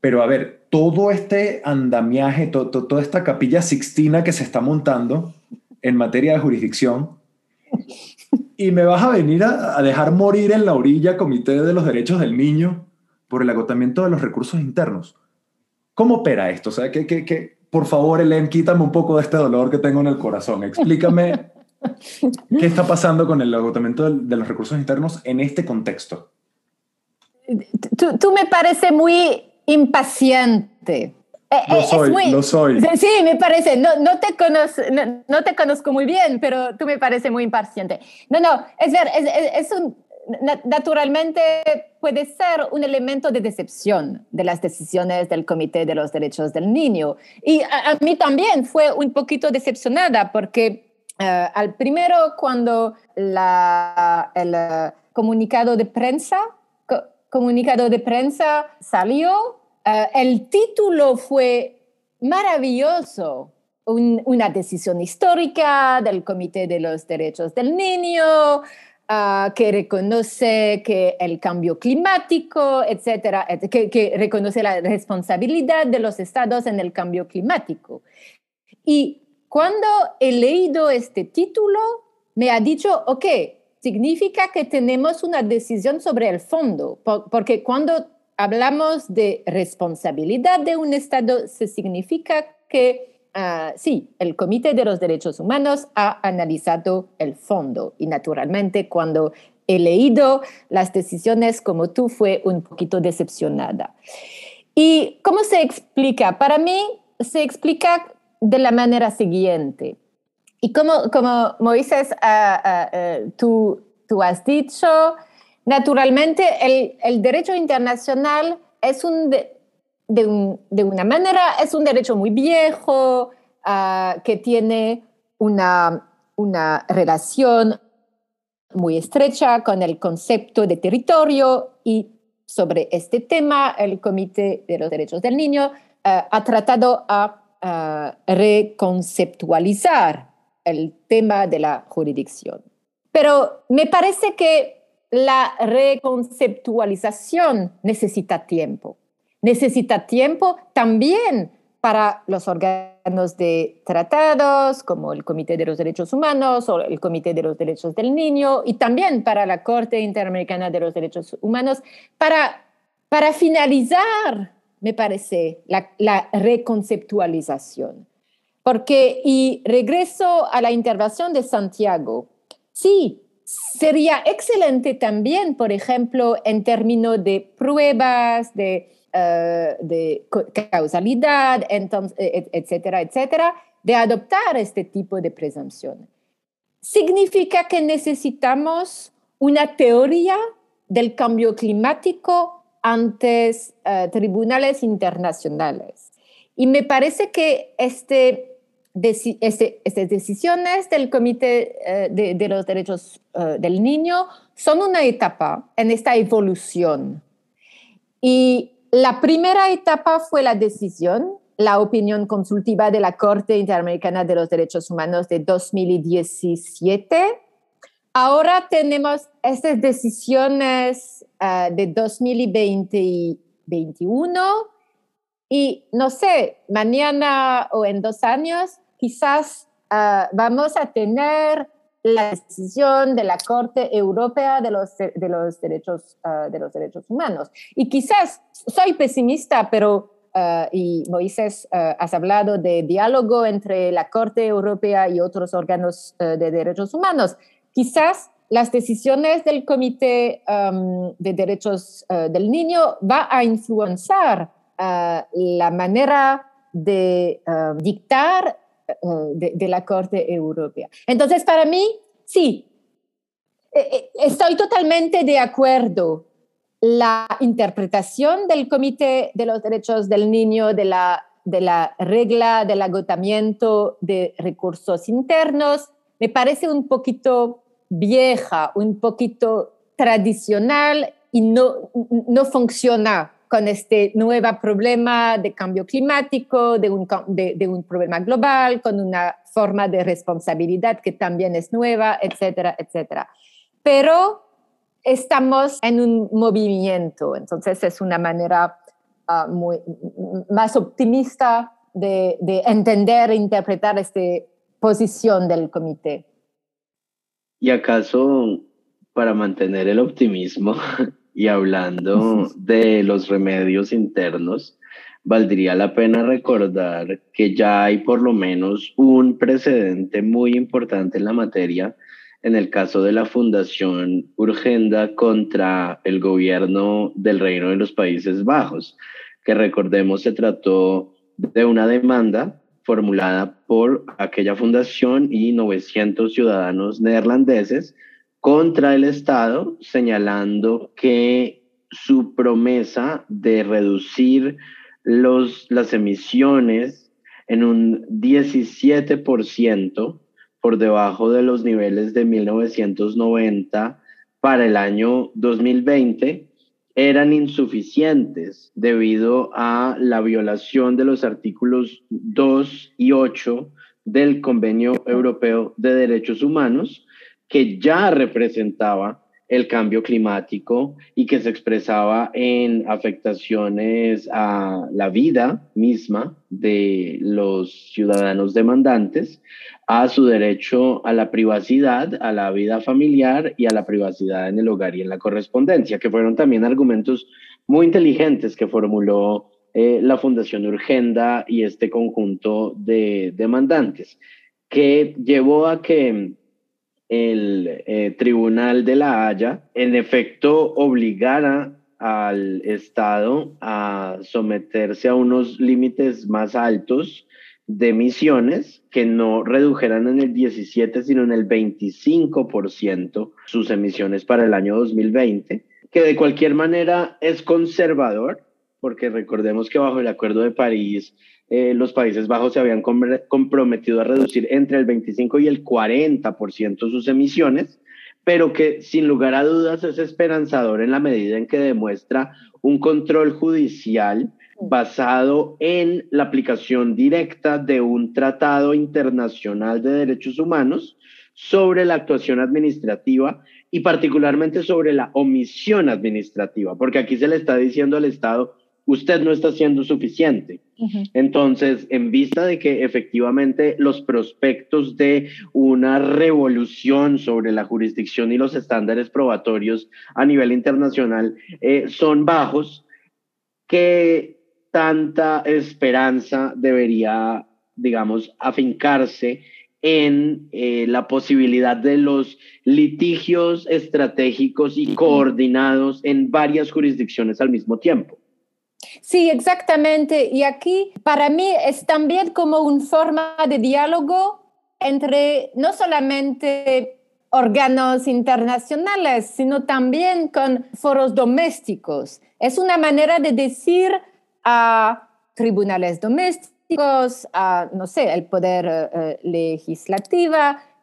Pero a ver, todo este andamiaje, toda esta capilla sixtina que se está montando en materia de jurisdicción, y me vas a venir a, dejar morir en la orilla Comité de los Derechos del Niño por el agotamiento de los recursos internos. ¿Cómo opera esto? O sea, que, que, que por favor, Elen, quítame un poco de este dolor que tengo en el corazón. Explícame qué está pasando con el agotamiento de, de los recursos internos en este contexto. Tú, me parece muy impaciente. Eh, lo eh, soy, lo soy. Sí, me parece. No, no, te conozco, no, te conozco muy bien, pero tú me parece muy impaciente. No, no, es ver, es, es un, naturalmente puede ser un elemento de decepción de las decisiones del Comité de los Derechos del Niño. Y a, mí también fue un poquito decepcionada porque eh, al primero cuando la, el eh, comunicado de prensa, comunicado de prensa salió, eh, el título fue maravilloso. una decisión histórica del Comité de los Derechos del Niño, Ah, que reconoce que el cambio climático, etcétera, que, que, reconoce la responsabilidad de los estados en el cambio climático. Y cuando he leído este título, me ha dicho, ok, significa que tenemos una decisión sobre el fondo, porque cuando hablamos de responsabilidad de un estado, se significa que Ah, sí, el Comité de los Derechos Humanos ha analizado el fondo y naturalmente cuando he leído las decisiones como tú fue un poquito decepcionada. ¿Y cómo se explica? Para mí se explica de la manera siguiente. Y como, como Moisés, ah, ah, eh, tú, tú has dicho, naturalmente el, el derecho internacional es un, de, una manera, es un derecho muy viejo, ah, que tiene una, una relación muy estrecha con el concepto de territorio y sobre este tema el Comité de los Derechos del Niño ha tratado a, reconceptualizar el tema de la jurisdicción. Pero me parece que la reconceptualización necesita tiempo necesita tiempo también para los órganos de tratados, como el Comité de los Derechos Humanos o el Comité de los Derechos del Niño, y también para la Corte Interamericana de los Derechos Humanos, para, para finalizar, me parece, la, la reconceptualización. Porque, y regreso a la intervención de Santiago, sí, sería excelente también, por ejemplo, en términos de pruebas, de eh, de causalidad, entonces, e, etcétera, etcétera, de adoptar este tipo de presunción. Significa que necesitamos una teoría del cambio climático ante uh, tribunales internacionales. Y me parece que este, este, estas decisiones del Comité uh, de, de, los Derechos uh, del Niño son una etapa en esta evolución. Y la primera etapa fue la decisión, la opinión consultiva de la Corte Interamericana de los Derechos Humanos de 2017. Ahora tenemos estas decisiones ah, de 2020 y 2021 y no sé, mañana o en dos años quizás ah, vamos a tener la decisión de la Corte Europea de los, de los, derechos, ah, de los derechos humanos. Y quizás soy pesimista, pero, ah, y Moisés, uh, has hablado de diálogo entre la Corte Europea y otros órganos de derechos humanos. Quizás las decisiones del Comité de Derechos del Niño va a influenciar la manera de dictar eh, de, la Corte Europea. Entonces, para mí, sí, eh, eh, estoy totalmente de acuerdo. La interpretación del Comité de los Derechos del Niño de la, de la regla del agotamiento de recursos internos me parece un poquito vieja, un poquito tradicional y no, no funciona con este nuevo problema de cambio climático, de un, de, un problema global, con una forma de responsabilidad que también es nueva, etcétera, etcétera. Pero estamos en un movimiento, entonces es una manera ah, muy, más optimista de, de, entender e interpretar esta posición del comité. ¿Y acaso para mantener el optimismo y hablando de los remedios internos, valdría la pena recordar que ya hay por lo menos un precedente muy importante en la materia en el caso de la Fundación Urgenda contra el gobierno del Reino de los Países Bajos, que recordemos se trató de una demanda formulada por aquella fundación y 900 ciudadanos neerlandeses contra el Estado, señalando que su promesa de reducir los, las emisiones en un 17% por debajo de los niveles de 1990 para el año 2020 eran insuficientes debido a la violación de los artículos 2 y 8 del Convenio Europeo de Derechos Humanos, que ya representaba el cambio climático y que se expresaba en afectaciones a la vida misma de los ciudadanos demandantes, a su derecho a la privacidad, a la vida familiar y a la privacidad en el hogar y en la correspondencia, que fueron también argumentos muy inteligentes que formuló eh, la Fundación Urgenda y este conjunto de demandantes, que llevó a que el eh, Tribunal de la Haya, en efecto, obligara al Estado a someterse a unos límites más altos de emisiones que no redujeran en el 17, sino en el 25% sus emisiones para el año 2020, que de cualquier manera es conservador, porque recordemos que bajo el Acuerdo de París eh, los Países Bajos se habían comprometido a reducir entre el 25 y el 40% sus emisiones, pero que sin lugar a dudas es esperanzador en la medida en que demuestra un control judicial basado en la aplicación directa de un tratado internacional de derechos humanos sobre la actuación administrativa y particularmente sobre la omisión administrativa, porque aquí se le está diciendo al Estado, usted no está siendo suficiente. Entonces, en vista de que efectivamente los prospectos de una revolución sobre la jurisdicción y los estándares probatorios a nivel internacional eh, son bajos, ¿qué tanta esperanza debería, digamos, afincarse en eh, la posibilidad de los litigios estratégicos y coordinados en varias jurisdicciones al mismo tiempo? Sí, exactamente. Y aquí para mí es también como una forma de diálogo entre no solamente órganos internacionales, sino también con foros domésticos. Es una manera de decir a tribunales domésticos, a, no sé, el poder eh, legislativo,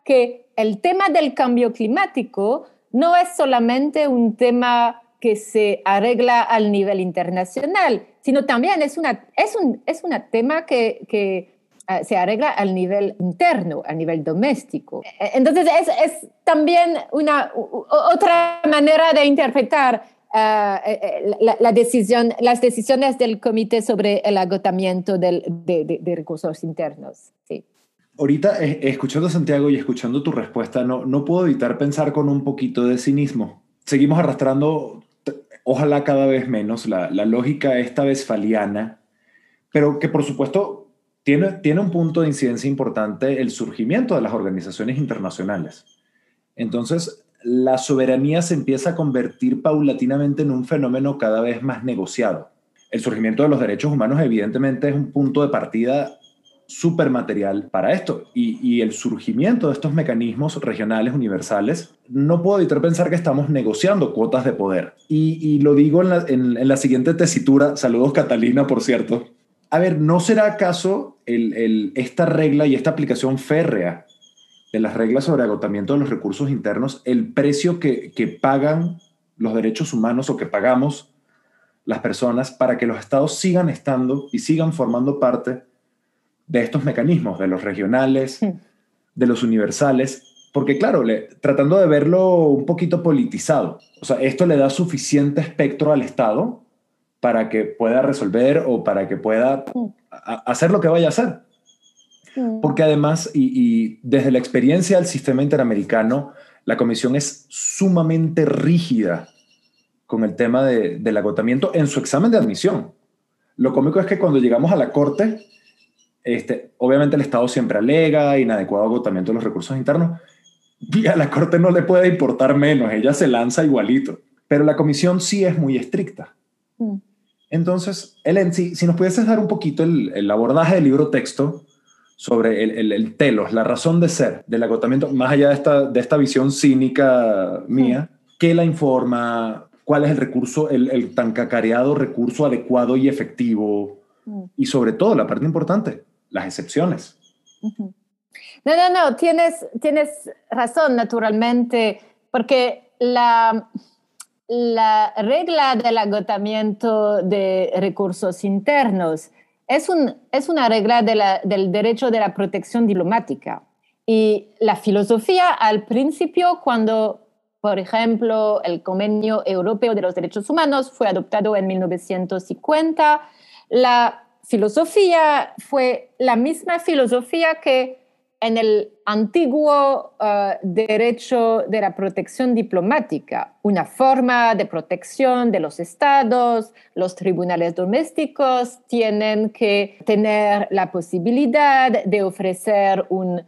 que el tema del cambio climático no es solamente un tema que se arregla al nivel internacional, sino también es, una, es, un, es un tema que, que ah, se arregla al nivel interno, a nivel doméstico. E, entonces es, es también una, otra manera de interpretar eh, eh, la, decisión, las decisiones del comité sobre el agotamiento del, de, de, recursos internos. Sí. Ahorita, eh, escuchando Santiago y escuchando tu respuesta, no, no puedo evitar pensar con un poquito de cinismo. Seguimos arrastrando ojalá cada vez menos, la, lógica esta westfaliana, pero que por supuesto tiene, tiene un punto de incidencia importante el surgimiento de las organizaciones internacionales. Entonces, la soberanía se empieza a convertir paulatinamente en un fenómeno cada vez más negociado. El surgimiento de los derechos humanos evidentemente es un punto de partida supermaterial para esto. Y, el surgimiento de estos mecanismos regionales universales, no puedo evitar pensar que estamos negociando cuotas de poder. Y, lo digo en la, siguiente tesitura, saludos Catalina, por cierto. A ver, ¿no será acaso esta regla y esta aplicación férrea de las reglas sobre agotamiento de los recursos internos el precio que, que pagan los derechos humanos o que pagamos las personas para que los estados sigan estando y sigan formando parte de estos mecanismos, de los regionales, de los universales, porque claro, tratando de verlo un poquito politizado, o sea, esto le da suficiente espectro al Estado para que pueda resolver o para que pueda hacer lo que vaya a hacer. Porque además, y, desde la experiencia del sistema interamericano, la comisión es sumamente rígida con el tema del agotamiento en su examen de admisión. Lo cómico es que cuando llegamos a la corte, este, obviamente el Estado siempre alega inadecuado agotamiento de los recursos internos, y a la Corte no le puede importar menos, ella se lanza igualito. Pero la comisión sí es muy estricta. Mm. Entonces, Ellen, si, si, nos pudieses dar un poquito el, abordaje del libro texto sobre el, telos, la razón de ser del agotamiento, más allá de esta, de esta visión cínica mía, ¿qué la informa? ¿Cuál es el recurso, el, tan cacareado recurso adecuado y efectivo? Mm. Y sobre todo, la parte importante, las excepciones. No, no, no, tienes, tienes razón, naturalmente, porque la, la regla del agotamiento de recursos internos es, un, es una regla del derecho de la protección diplomática. Y la filosofía al principio, cuando, por ejemplo, el Convenio Europeo de los Derechos Humanos fue adoptado en 1950, la filosofía fue la misma filosofía que en el antiguo uh, derecho de la protección diplomática, una forma de protección de los estados, los tribunales domésticos tienen que tener la posibilidad de ofrecer un,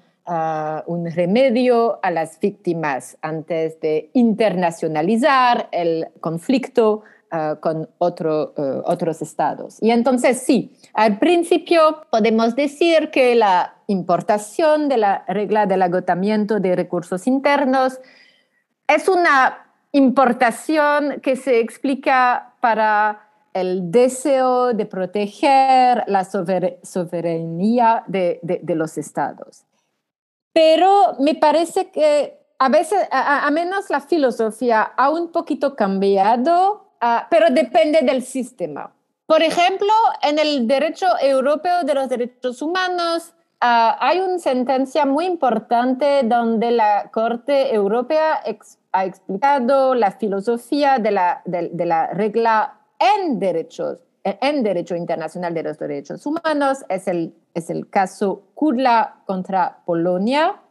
un remedio a las víctimas antes de internacionalizar el conflicto uh, con otro, otros estados. Y entonces sí, al principio podemos decir que la importación de la regla del agotamiento de recursos internos es una importación que se explica para el deseo de proteger la soberanía de, los estados. Pero me parece que a veces, a, menos la filosofía ha un poquito cambiado, ah, pero depende del sistema. Por ejemplo, en el derecho europeo de los derechos humanos ah, hay una sentencia muy importante donde la Corte Europea ha explicado la filosofía de la, de, la regla en derechos en derecho internacional de los derechos humanos. Es el, es el caso Kudla contra Polonia.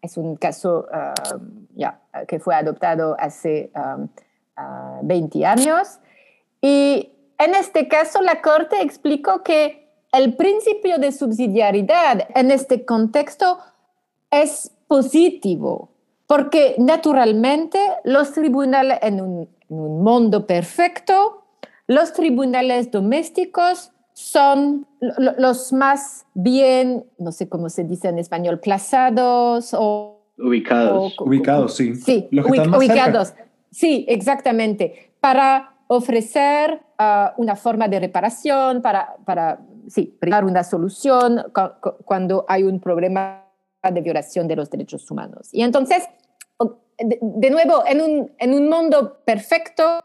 Es un caso ah, ya, que fue adoptado hace 20 ah, años. Y en este caso, la Corte explicó que el principio de subsidiariedad en este contexto es positivo, porque naturalmente los tribunales, en un, mundo perfecto, los tribunales domésticos son los más bien, no sé cómo se dice en español, plazados o... Ubicados. ubicados, sí. Sí, ubicados. Sí, exactamente. Para ofrecer ah, una forma de reparación, para, para sí, dar una solución cuando hay un problema de violación de los derechos humanos. Y entonces, de, nuevo, en un, en un, mundo perfecto,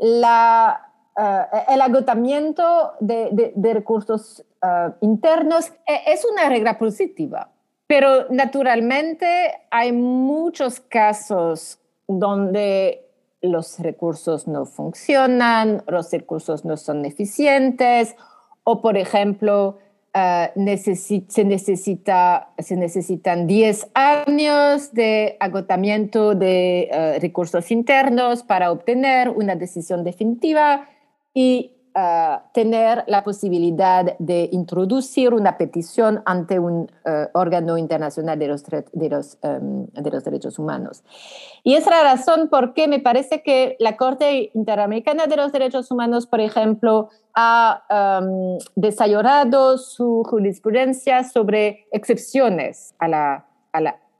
la, ah, el agotamiento de, de, recursos ah, internos e, es una regla positiva, pero naturalmente hay muchos casos donde los recursos no funcionan, los recursos no son eficientes o, por ejemplo, eh, se, necesita, se necesitan 10 años de agotamiento de eh, recursos internos para obtener una decisión definitiva y tener la posibilidad de introducir una petición ante un eh, órgano internacional de los, de, los, em, de los derechos humanos. Y es la razón por qué me parece que la Corte Interamericana de los Derechos Humanos, por ejemplo, ha um, desarrollado su jurisprudencia sobre excepciones al a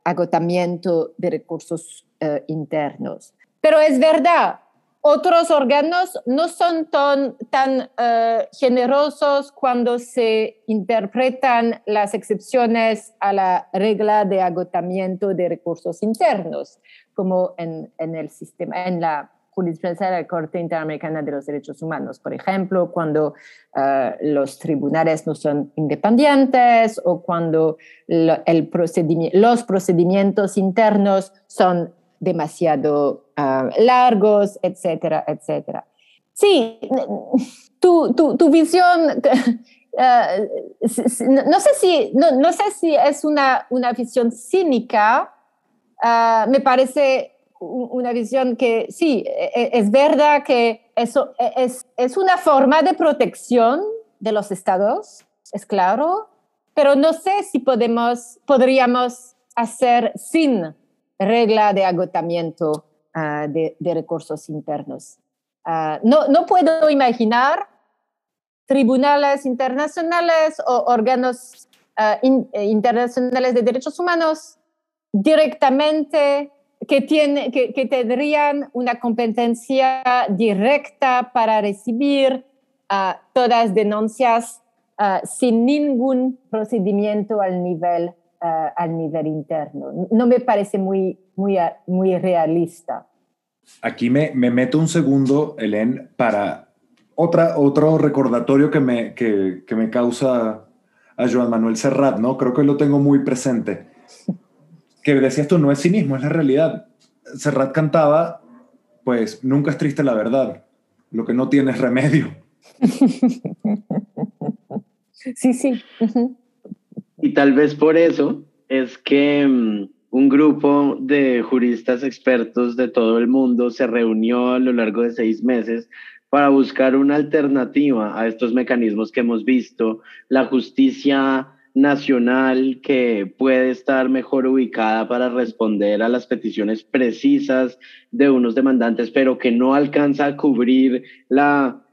agotamiento de recursos eh, internos. Pero es verdad, otros órganos no son tan, tan eh, generosos cuando se interpretan las excepciones a la regla de agotamiento de recursos internos, como en, el sistema, en la jurisprudencia de la Corte Interamericana de los Derechos Humanos. Por ejemplo, cuando eh, los tribunales no son independientes o cuando los procedimientos internos son demasiado ah, largos, etcétera, etcétera. Sí, tu, tu, tu visión, ah, no, sé si, no, sé si es una, una visión cínica, ah, me parece una visión que sí, e, e, es verdad que eso e, es, es una forma de protección de los estados, es claro, pero no sé si podemos, podríamos hacer sin regla de agotamiento ah, de, recursos internos. Ah, no, no puedo imaginar tribunales internacionales o órganos ah, eh, internacionales de derechos humanos directamente que, tiene, que, que, tendrían una competencia directa para recibir todas denuncias sin ningún procedimiento al nivel al nivel interno. No me parece muy, muy, muy realista. Aquí me, me meto un segundo, Helen, para otra, otro recordatorio que me, que, que me causa a Joan Manuel Serrat, ¿no? Creo que lo tengo muy presente. Que decías tú, no es cinismo, es la realidad. Serrat cantaba, pues nunca es triste la verdad, lo que no tiene es remedio. sí, sí. Y tal vez por eso es que mm, un grupo de juristas expertos de todo el mundo se reunió a lo largo de seis meses para buscar una alternativa a estos mecanismos que hemos visto, la justicia nacional que puede estar mejor ubicada para responder a las peticiones precisas de unos demandantes, pero que no alcanza a cubrir la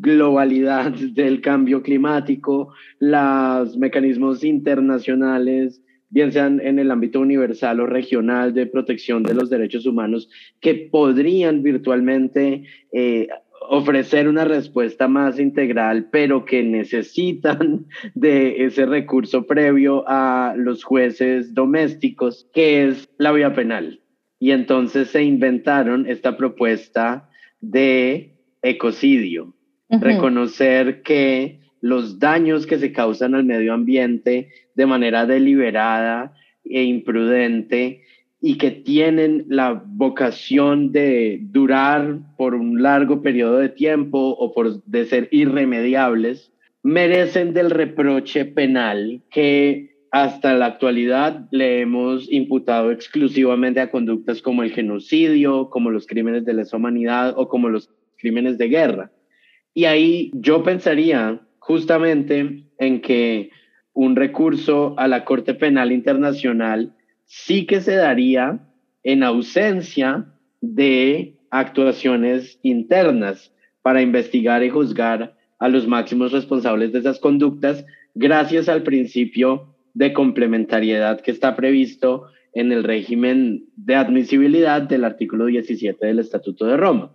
globalidad del cambio climático, los mecanismos internacionales, bien sean en el ámbito universal o regional de protección de los derechos humanos, que podrían virtualmente eh, ofrecer una respuesta más integral, pero que necesitan de ese recurso previo a los jueces domésticos, que es la vía penal. Y entonces se inventaron esta propuesta de ecocidio, reconocer que los daños que se causan al medio ambiente de manera deliberada e imprudente y que tienen la vocación de durar por un largo periodo de tiempo o por de ser irremediables, merecen del reproche penal que hasta la actualidad le hemos imputado exclusivamente a conductas como el genocidio, como los crímenes de lesa humanidad o como los crímenes de guerra. Y ahí yo pensaría justamente en que un recurso a la Corte Penal Internacional sí que se daría en ausencia de actuaciones internas para investigar y juzgar a los máximos responsables de esas conductas gracias al principio de complementariedad que está previsto en el régimen de admisibilidad del artículo 17 del Estatuto de Roma.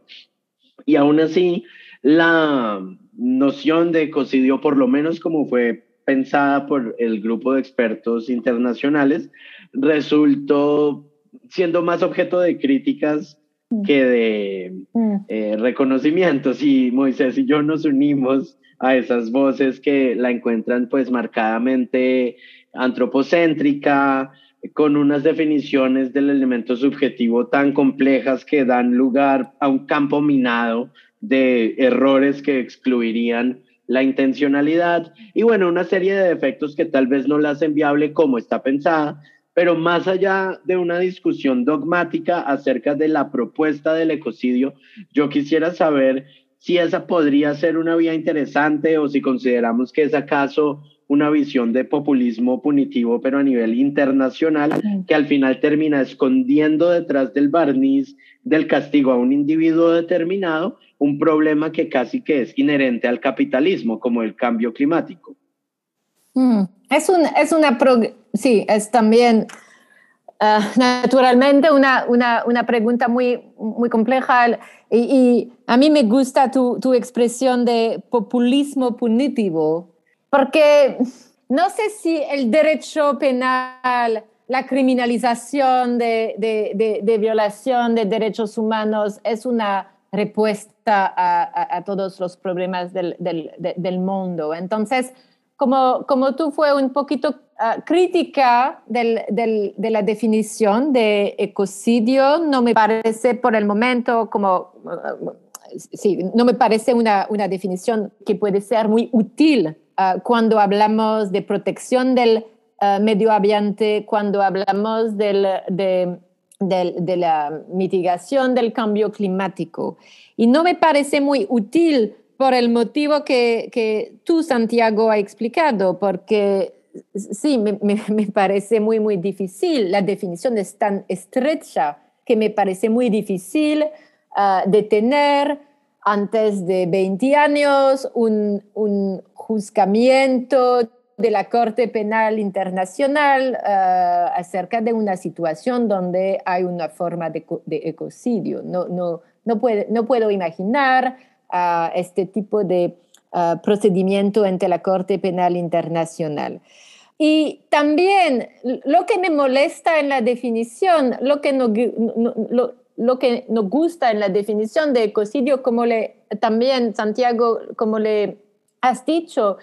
Y aún así, la noción de ecocidio, por lo menos como fue pensada por el grupo de expertos internacionales, resultó siendo más objeto de críticas mm. que de mm. eh, reconocimientos. Y Moisés y yo nos unimos a esas voces que la encuentran pues marcadamente antropocéntrica, con unas definiciones del elemento subjetivo tan complejas que dan lugar a un campo minado de errores que excluirían la intencionalidad. Y bueno, una serie de defectos que tal vez no la hacen viable como está pensada, pero más allá de una discusión dogmática acerca de la propuesta del ecocidio, yo quisiera saber si esa podría ser una vía interesante o si consideramos que es acaso una visión de populismo punitivo, pero a nivel internacional, que al final termina escondiendo detrás del barniz del castigo a un individuo determinado un problema que casi que es inherente al capitalismo, como el cambio climático. Mm, es, un, es una, sí, es también ah, naturalmente una, una, una, pregunta muy, muy compleja y, a mí me gusta tu, tu, expresión de populismo punitivo, porque no sé si el derecho penal la criminalización de, de, de, violación de derechos humanos es una respuesta a, a, todos los problemas del, del, del, mundo. Entonces, como, como tú fue un poquito ah, crítica del, de la definición de ecocidio, no me parece por el momento como, ah, sí, no me parece una, una definición que puede ser muy útil ah, cuando hablamos de protección del medio ambiente, cuando hablamos del, de de, la mitigación del cambio climático. Y no me parece muy útil por el motivo que, que tú, Santiago, ha explicado, porque sí, me, parece muy, muy difícil. La definición es tan estrecha que me parece muy difícil uh, de tener antes de 20 años un, un juzgamiento de la Corte Penal Internacional uh, acerca de una situación donde hay una forma de, ecocidio. No, no, no, no puedo imaginar uh, este tipo de uh, procedimiento ante la Corte Penal Internacional. Y también lo que me molesta en la definición, lo que, no, lo, lo que nos gusta en la definición de ecocidio, como le también Santiago, como le has dicho,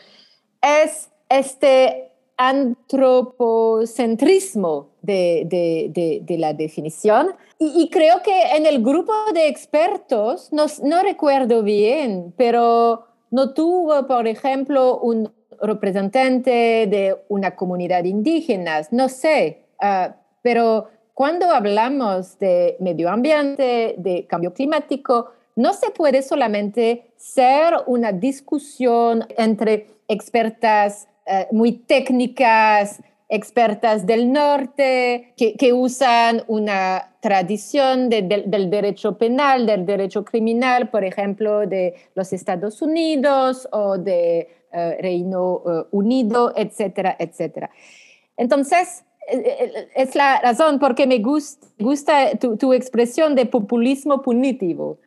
es este antropocentrismo de, la definición. Y, creo que en el grupo de expertos, no, no recuerdo bien, pero no tuvo, por ejemplo, un representante de una comunidad indígena, no sé, ah, pero cuando hablamos de medio ambiente, de cambio climático, no se puede solamente ser una discusión entre expertas eh, muy técnicas, expertas del norte, que, usan una tradición del derecho penal, del derecho criminal, por ejemplo, de los Estados Unidos o de eh, Reino eh, Unido, etcétera, etcétera. Entonces, es la razón por qué me gusta, gusta tu, expresión de populismo punitivo.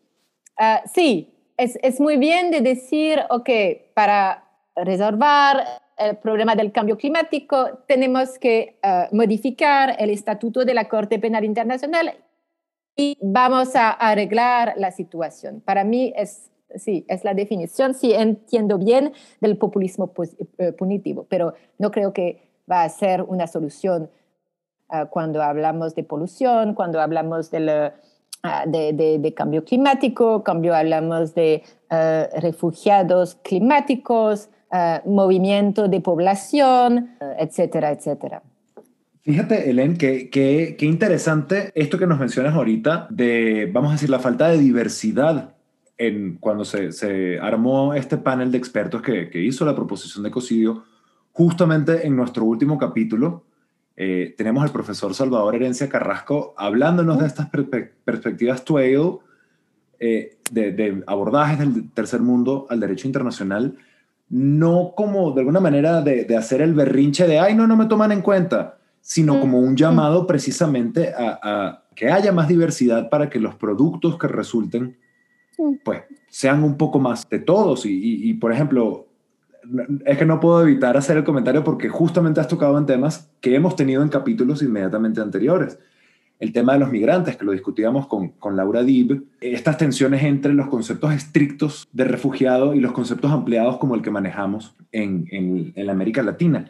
Ah, sí, es, es, muy bien de decir, ok, para resolver el problema del cambio climático, tenemos que eh, modificar el estatuto de la Corte Penal Internacional y vamos a arreglar la situación. Para mí es, sí, es la definición, sí entiendo bien del populismo eh, punitivo, pero no creo que va a ser una solución eh, cuando hablamos de polución, cuando hablamos de, de, cambio climático, cuando hablamos de refugiados climáticos, eh, movimiento de población, eh, etcétera, etcétera. Fíjate, Helen, que, que, interesante esto que nos mencionas ahorita de, vamos a decir, la falta de diversidad en, cuando se, se armó este panel de expertos que, que, hizo la proposición de ecocidio. Justamente en nuestro último capítulo eh, tenemos al profesor Salvador Herencia Carrasco hablándonos de estas perspectivas Twale, de, de abordajes del tercer mundo al derecho internacional no como de alguna manera de, hacer el berrinche de, ay, no, no me toman en cuenta, sino como un llamado precisamente a, que haya más diversidad para que los productos que resulten, pues, sean un poco más de todos. Y, por ejemplo, es que no puedo evitar hacer el comentario porque justamente has tocado en temas que hemos tenido en capítulos inmediatamente anteriores el tema de los migrantes, que lo discutíamos con, con Laura Dib, estas tensiones entre los conceptos estrictos de refugiado y los conceptos ampliados como el que manejamos en, en, la América Latina.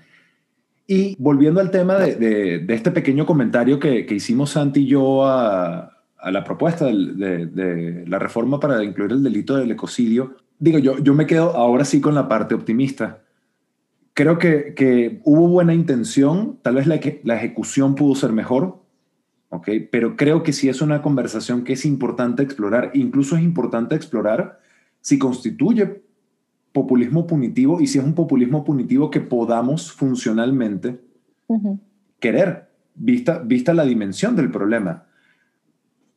Y volviendo al tema de, de, este pequeño comentario que, que, hicimos Santi y yo a, a la propuesta de, de, la reforma para incluir el delito del ecocidio, digo, yo, yo me quedo ahora sí con la parte optimista. Creo que, que hubo buena intención, tal vez la, la ejecución pudo ser mejor, pero creo que sí es una conversación que es importante explorar. Incluso es importante explorar si constituye populismo punitivo y si es un populismo punitivo que podamos funcionalmente querer, vista, vista la dimensión del problema.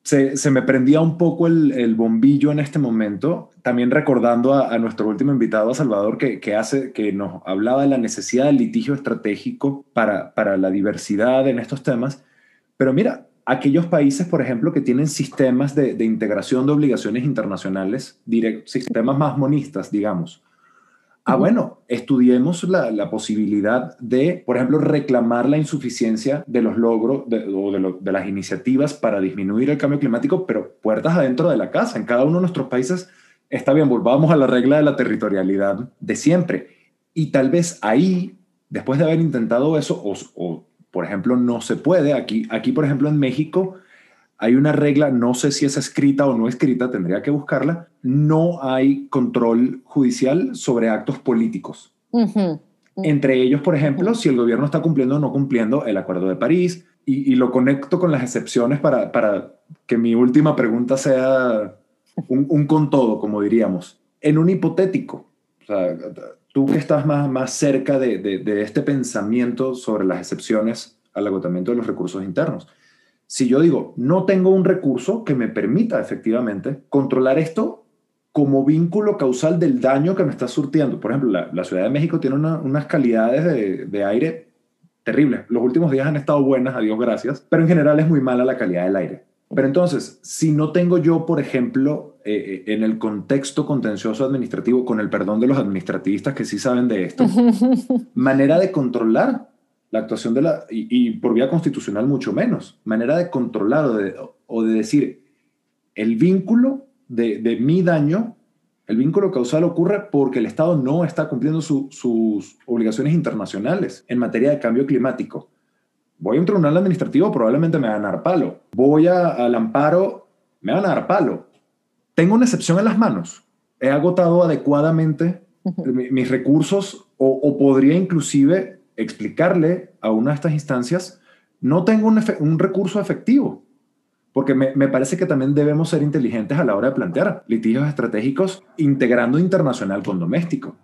Se, se me prendía un poco el, el, bombillo en este momento, también recordando a, a nuestro último invitado, a Salvador, que, que, hace, que nos hablaba de la necesidad del litigio estratégico para, para la diversidad en estos temas. Pero mira, aquellos países, por ejemplo, que tienen sistemas de, integración de obligaciones internacionales, sistemas más monistas, digamos. Ah, bueno, estudiemos la, posibilidad de, por ejemplo, reclamar la insuficiencia de los logros o de, de, las iniciativas para disminuir el cambio climático, pero puertas adentro de la casa. En cada uno de nuestros países está bien, volvamos a la regla de la territorialidad de siempre. Y tal vez ahí, después de haber intentado eso, o, o por ejemplo, no se puede. Aquí, aquí, por ejemplo, en México hay una regla, no sé si es escrita o no escrita, tendría que buscarla. No hay control judicial sobre actos políticos. Entre ellos, por ejemplo, si el gobierno está cumpliendo o no cumpliendo el Acuerdo de París, y, lo conecto con las excepciones para, para, que mi última pregunta sea un, un con todo, como diríamos. En un hipotético, o sea, tú que estás más, más cerca de, de, este pensamiento sobre las excepciones al agotamiento de los recursos internos. Si yo digo, no tengo un recurso que me permita efectivamente controlar esto como vínculo causal del daño que me está surtiendo. Por ejemplo, la, Ciudad de México tiene unas calidades de, de, aire terribles. Los últimos días han estado buenas, a Dios gracias, pero en general es muy mala la calidad del aire. Pero entonces, si no tengo yo, por ejemplo, eh, eh, en el contexto contencioso administrativo, con el perdón de los administrativistas que sí saben de esto, manera de controlar la actuación de la, y, por vía constitucional mucho menos, manera de controlar o de, decir, el vínculo de, de, mi daño, el vínculo causal ocurre porque el Estado no está cumpliendo sus obligaciones internacionales en materia de cambio climático Voy a un tribunal administrativo, probablemente me van a dar palo. Voy al amparo, me van a dar palo. Tengo una excepción en las manos. He agotado adecuadamente mis recursos o, podría inclusive explicarle a una de estas instancias, no tengo un, recurso efectivo. Porque me, me, parece que también debemos ser inteligentes a la hora de plantear litigios estratégicos integrando internacional con doméstico.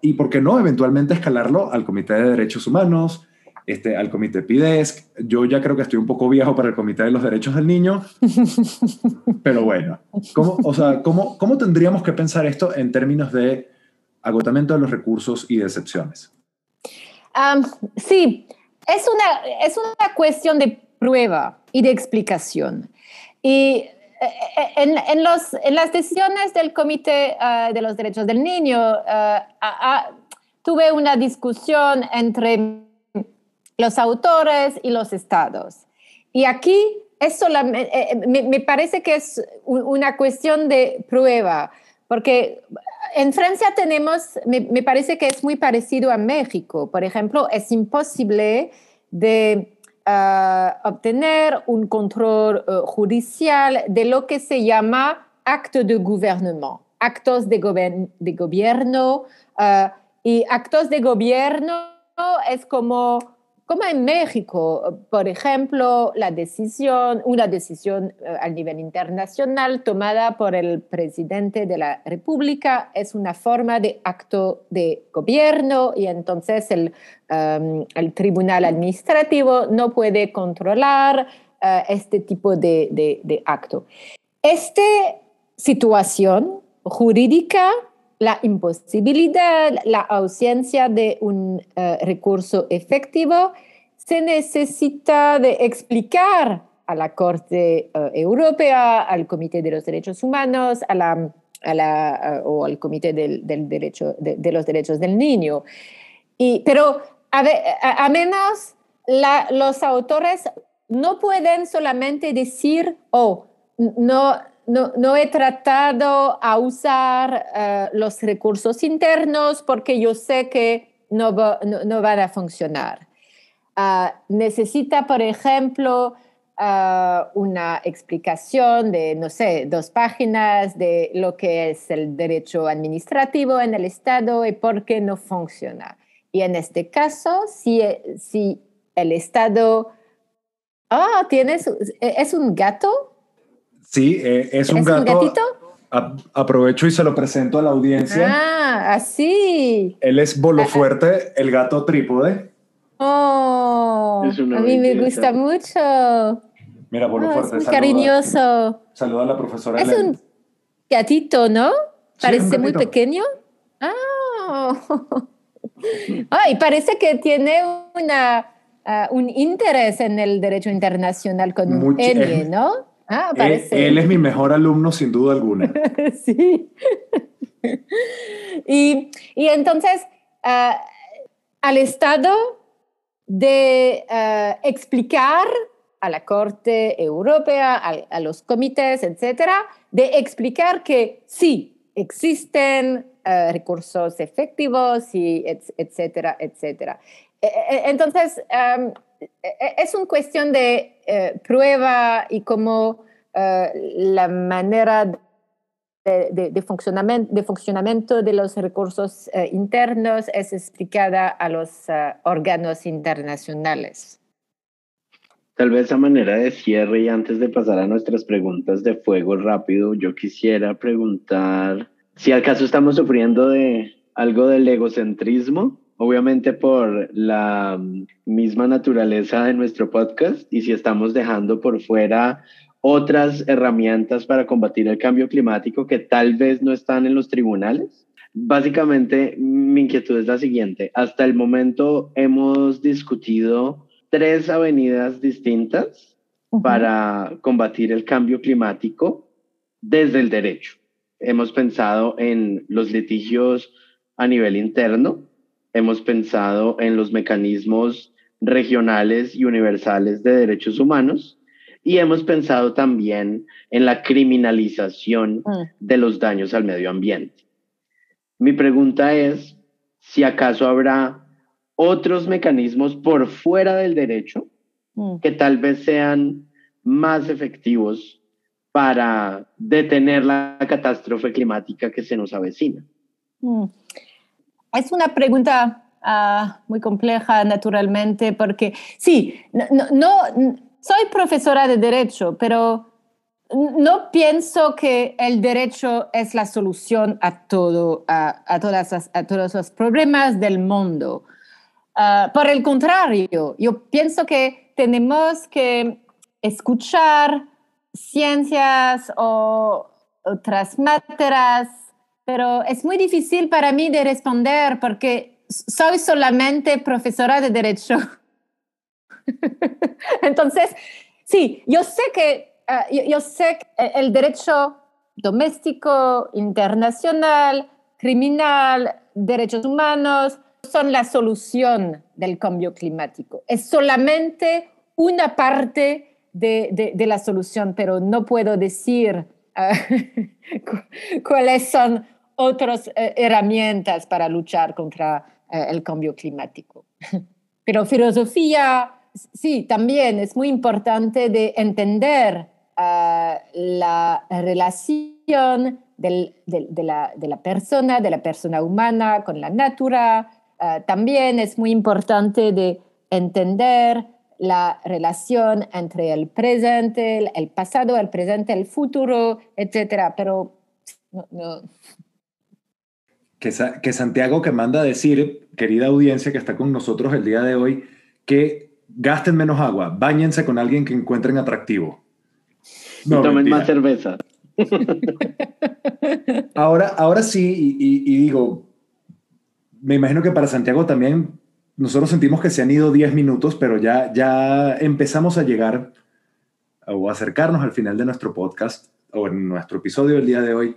Y por qué no, eventualmente escalarlo al Comité de Derechos Humanos, este, al comité PIDESC. Yo ya creo que estoy un poco viejo para el comité de los derechos del niño, pero bueno, ¿cómo, o sea, ¿cómo, ¿cómo tendríamos que pensar esto en términos de agotamiento de los recursos y de excepciones? sí, es una, es una cuestión de prueba y de explicación. Y eh, en, en, los, en las decisiones del Comité ah, de los Derechos del Niño, ah, tuve una discusión entre los autores y los estados. Y aquí es solamente, eh, eh, me, parece que es una cuestión de prueba, porque en Francia tenemos, me, parece que es muy parecido a México. Por ejemplo, es imposible de ah, obtener un control eh, judicial de lo que se llama acto de gouvernement, actos de, gobierno. Ah, y actos de gobierno es como como en México, por ejemplo, la decisión, una decisión eh, a nivel internacional tomada por el presidente de la República es una forma de acto de gobierno y entonces el, em, tribunal administrativo no puede controlar eh, este tipo de acto. Esta situación jurídica la imposibilidad, la ausencia de un eh, recurso efectivo, se necesita de explicar a la Corte eh, Europea, al Comité de los Derechos Humanos, la, o al Comité del, del derecho, de, los Derechos del Niño. Y, pero a, menos los autores no pueden solamente decir, oh, no, no, he tratado a usar eh, los recursos internos porque yo sé que no, no, van a funcionar. Ah, necesita, por ejemplo, ah, una explicación de, no sé, dos páginas de lo que es el derecho administrativo en el Estado y por qué no funciona. Y en este caso, si, si el Estado... Ah, ¿tienes, ¿es un gato? Sí, eh, es un gato. Un gatito? aprovecho y se lo presento a la audiencia. Ah, así. Él es Bolo Fuerte, el gato trípode. Oh, a mí me gusta mucho. Mira, Bolo oh, Fuerte. Es muy cariñoso. Saluda a la profesora. Es un gatito, ¿no? parece muy pequeño. Ah. Ay, parece que tiene una, ah, un interés en el derecho internacional con un N, ¿no? Ah, parece. Él, es mi mejor alumno sin duda alguna. sí. y, entonces, ah, al Estado de ah, explicar a la Corte Europea, a, los comités, etcétera, de explicar que sí, existen recursos efectivos, y etcétera, etcétera. E, e, entonces, e, es una cuestión de eh, prueba y cómo eh, la manera de, funcionamiento, de, funcionamiento, de los recursos eh, internos es explicada a los órganos internacionales. Tal vez a manera de cierre y antes de pasar a nuestras preguntas de fuego rápido, yo quisiera preguntar si al caso estamos sufriendo de algo del egocentrismo, obviamente por la misma naturaleza de nuestro podcast y si estamos dejando por fuera otras herramientas para combatir el cambio climático que tal vez no están en los tribunales. Básicamente, mi inquietud es la siguiente. Hasta el momento hemos discutido tres avenidas distintas para combatir el cambio climático desde el derecho. Hemos pensado en los litigios a nivel interno, hemos pensado en los mecanismos regionales y universales de derechos humanos y hemos pensado también en la criminalización mm. de los daños al medio ambiente. Mi pregunta es si acaso habrá otros mecanismos por fuera del derecho mm. que tal vez sean más efectivos para detener la catástrofe climática que se nos avecina. Es una pregunta ah, muy compleja, naturalmente, porque sí, no, soy profesora de derecho, pero no pienso que el derecho es la solución a, todo, a, todas a todos los problemas del mundo. Ah, por el contrario, yo pienso que tenemos que escuchar ciencias o otras materias pero es muy difícil para mí de responder porque soy solamente profesora de derecho. Entonces, sí, yo sé que eh, yo, sé que el derecho doméstico, internacional, criminal, derechos humanos, son la solución del cambio climático. Es solamente una parte de, de la solución, pero no puedo decir uh, cuáles son otras eh, herramientas para luchar contra eh, el cambio climático. Pero filosofía, sí, también es muy importante de entender eh, la relación de, la, persona, de la persona humana con la natura. también es muy importante de entender la relación entre el presente, el, pasado, el presente, el futuro, etc. Pero no, que, Santiago que manda a decir, querida audiencia que está con nosotros el día de hoy, que gasten menos agua, bañense con alguien que encuentren atractivo. No, tomen más cerveza. ahora, ahora sí, y, digo, me imagino que para Santiago también nosotros sentimos que se han ido 10 minutos, pero ya, ya empezamos a llegar o acercarnos al final de nuestro podcast o en nuestro episodio del día de hoy.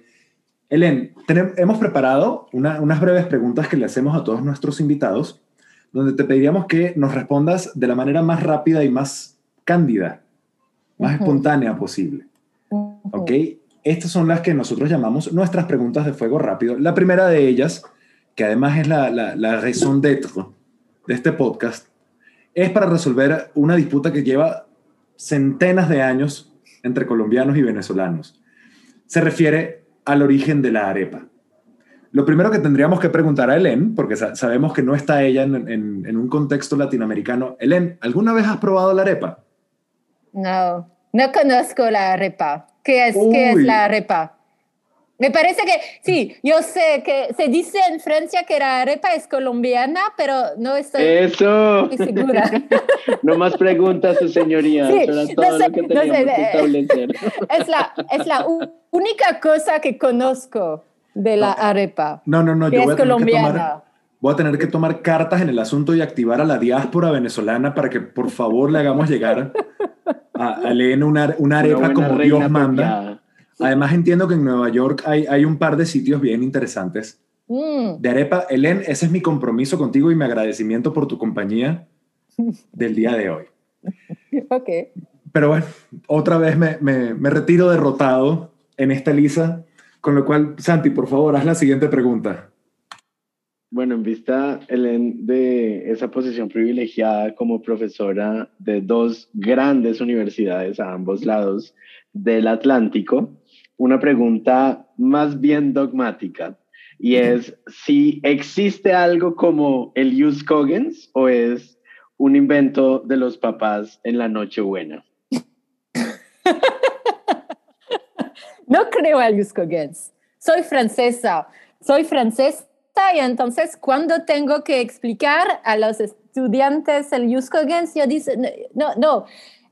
Helen, hemos preparado unas breves preguntas que le hacemos a todos nuestros invitados, donde te pediríamos que nos respondas de la manera más rápida y más cándida, más espontánea posible. ¿Ok? Estas son las que nosotros llamamos nuestras preguntas de fuego rápido. La primera de ellas, que además es la, la, la raison d'être de este podcast, es para resolver una disputa que lleva centenas de años entre colombianos y venezolanos. Se refiere al origen de la arepa. Lo primero que tendríamos que preguntar a Helen, porque sabemos que no está ella en, un contexto latinoamericano. Helen, ¿alguna vez has probado la arepa? No, no conozco la arepa. ¿Qué es, ¿qué es la arepa? Me parece que sí, yo sé que se dice en Francia que la arepa es colombiana, pero no estoy Eso. segura. no más preguntas, su señoría. Sí, todo lo que teníamos que establecer. Es la, es la única cosa que conozco de la arepa. No, no, no, yo voy a, tener que tomar, voy a tener que tomar cartas en el asunto y activar a la diáspora venezolana para que por favor le hagamos llegar a, a una, una arepa como Dios manda. Además entiendo que en Nueva York hay, hay un par de sitios bien interesantes mm. de arepa. Helen, ese es mi compromiso contigo y mi agradecimiento por tu compañía del día de hoy. Ok. Pero bueno, otra vez me, me, me retiro derrotado en esta lisa, con lo cual, Santi, por favor, haz la siguiente pregunta. Bueno, en vista, Helen, de esa posición privilegiada como profesora de dos grandes universidades a ambos lados del Atlántico, una pregunta más bien dogmática y es si existe algo como el Use Coggins o es un invento de los papás en la Nochebuena. no creo al Use Coggins. Soy francesa. Soy francesa y entonces cuando tengo que explicar a los estudiantes el Yuskogens, yo digo, no, no,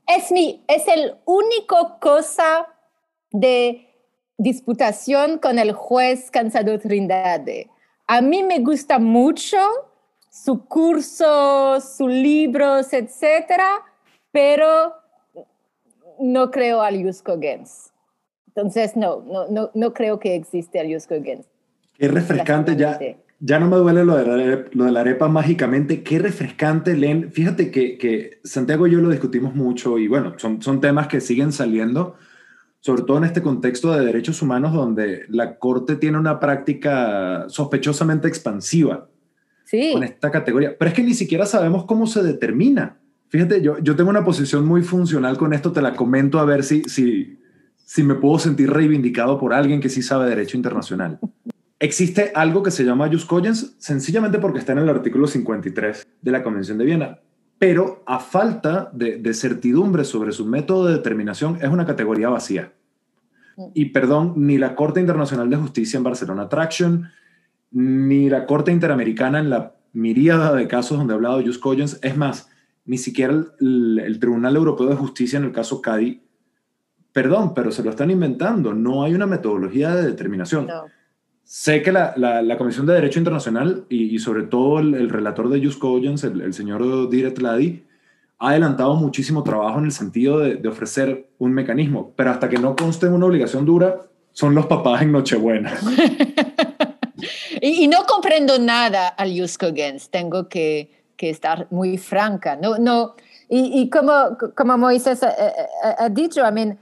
es, mi, es el único cosa de disputación con el juez Cansado Trindade. A mí me gusta mucho su curso, sus libros, etcétera, pero no creo al Yusko Gens. Entonces, no, no, no, no creo que existe al Yusko Gens. Qué refrescante, ya, ya no me duele lo de, la, lo de la arepa mágicamente. Qué refrescante, Len. Fíjate que, que, Santiago y yo lo discutimos mucho y bueno, son, son temas que siguen saliendo, sobre todo en este contexto de derechos humanos donde la Corte tiene una práctica sospechosamente expansiva sí. con esta categoría. Pero es que ni siquiera sabemos cómo se determina. Fíjate, yo, yo tengo una posición muy funcional con esto, te la comento a ver si, si, si me puedo sentir reivindicado por alguien que sí sabe derecho internacional. Existe algo que se llama jus cogens sencillamente porque está en el artículo 53 de la Convención de Viena, pero a falta de, de certidumbre sobre su método de determinación es una categoría vacía. Y perdón, ni la Corte Internacional de Justicia en Barcelona Traction, ni la Corte Interamericana en la miríada de casos donde ha hablado jus cogens, es más, ni siquiera el, el, Tribunal Europeo de Justicia en el caso Cadi, perdón, pero se lo están inventando, no hay una metodología de determinación. No. Sé que la, la, la, Comisión de Derecho Internacional y, y sobre todo el, el, relator de Just Cogens, el, el señor Diret Ladi, ha adelantado muchísimo trabajo en el sentido de, de, ofrecer un mecanismo, pero hasta que no conste una obligación dura, son los papás en Nochebuena. y, y, no comprendo nada al Just Cogens, tengo que, que estar muy franca. No, no, y, y como, como Moisés ha, ha, ha dicho, I mean,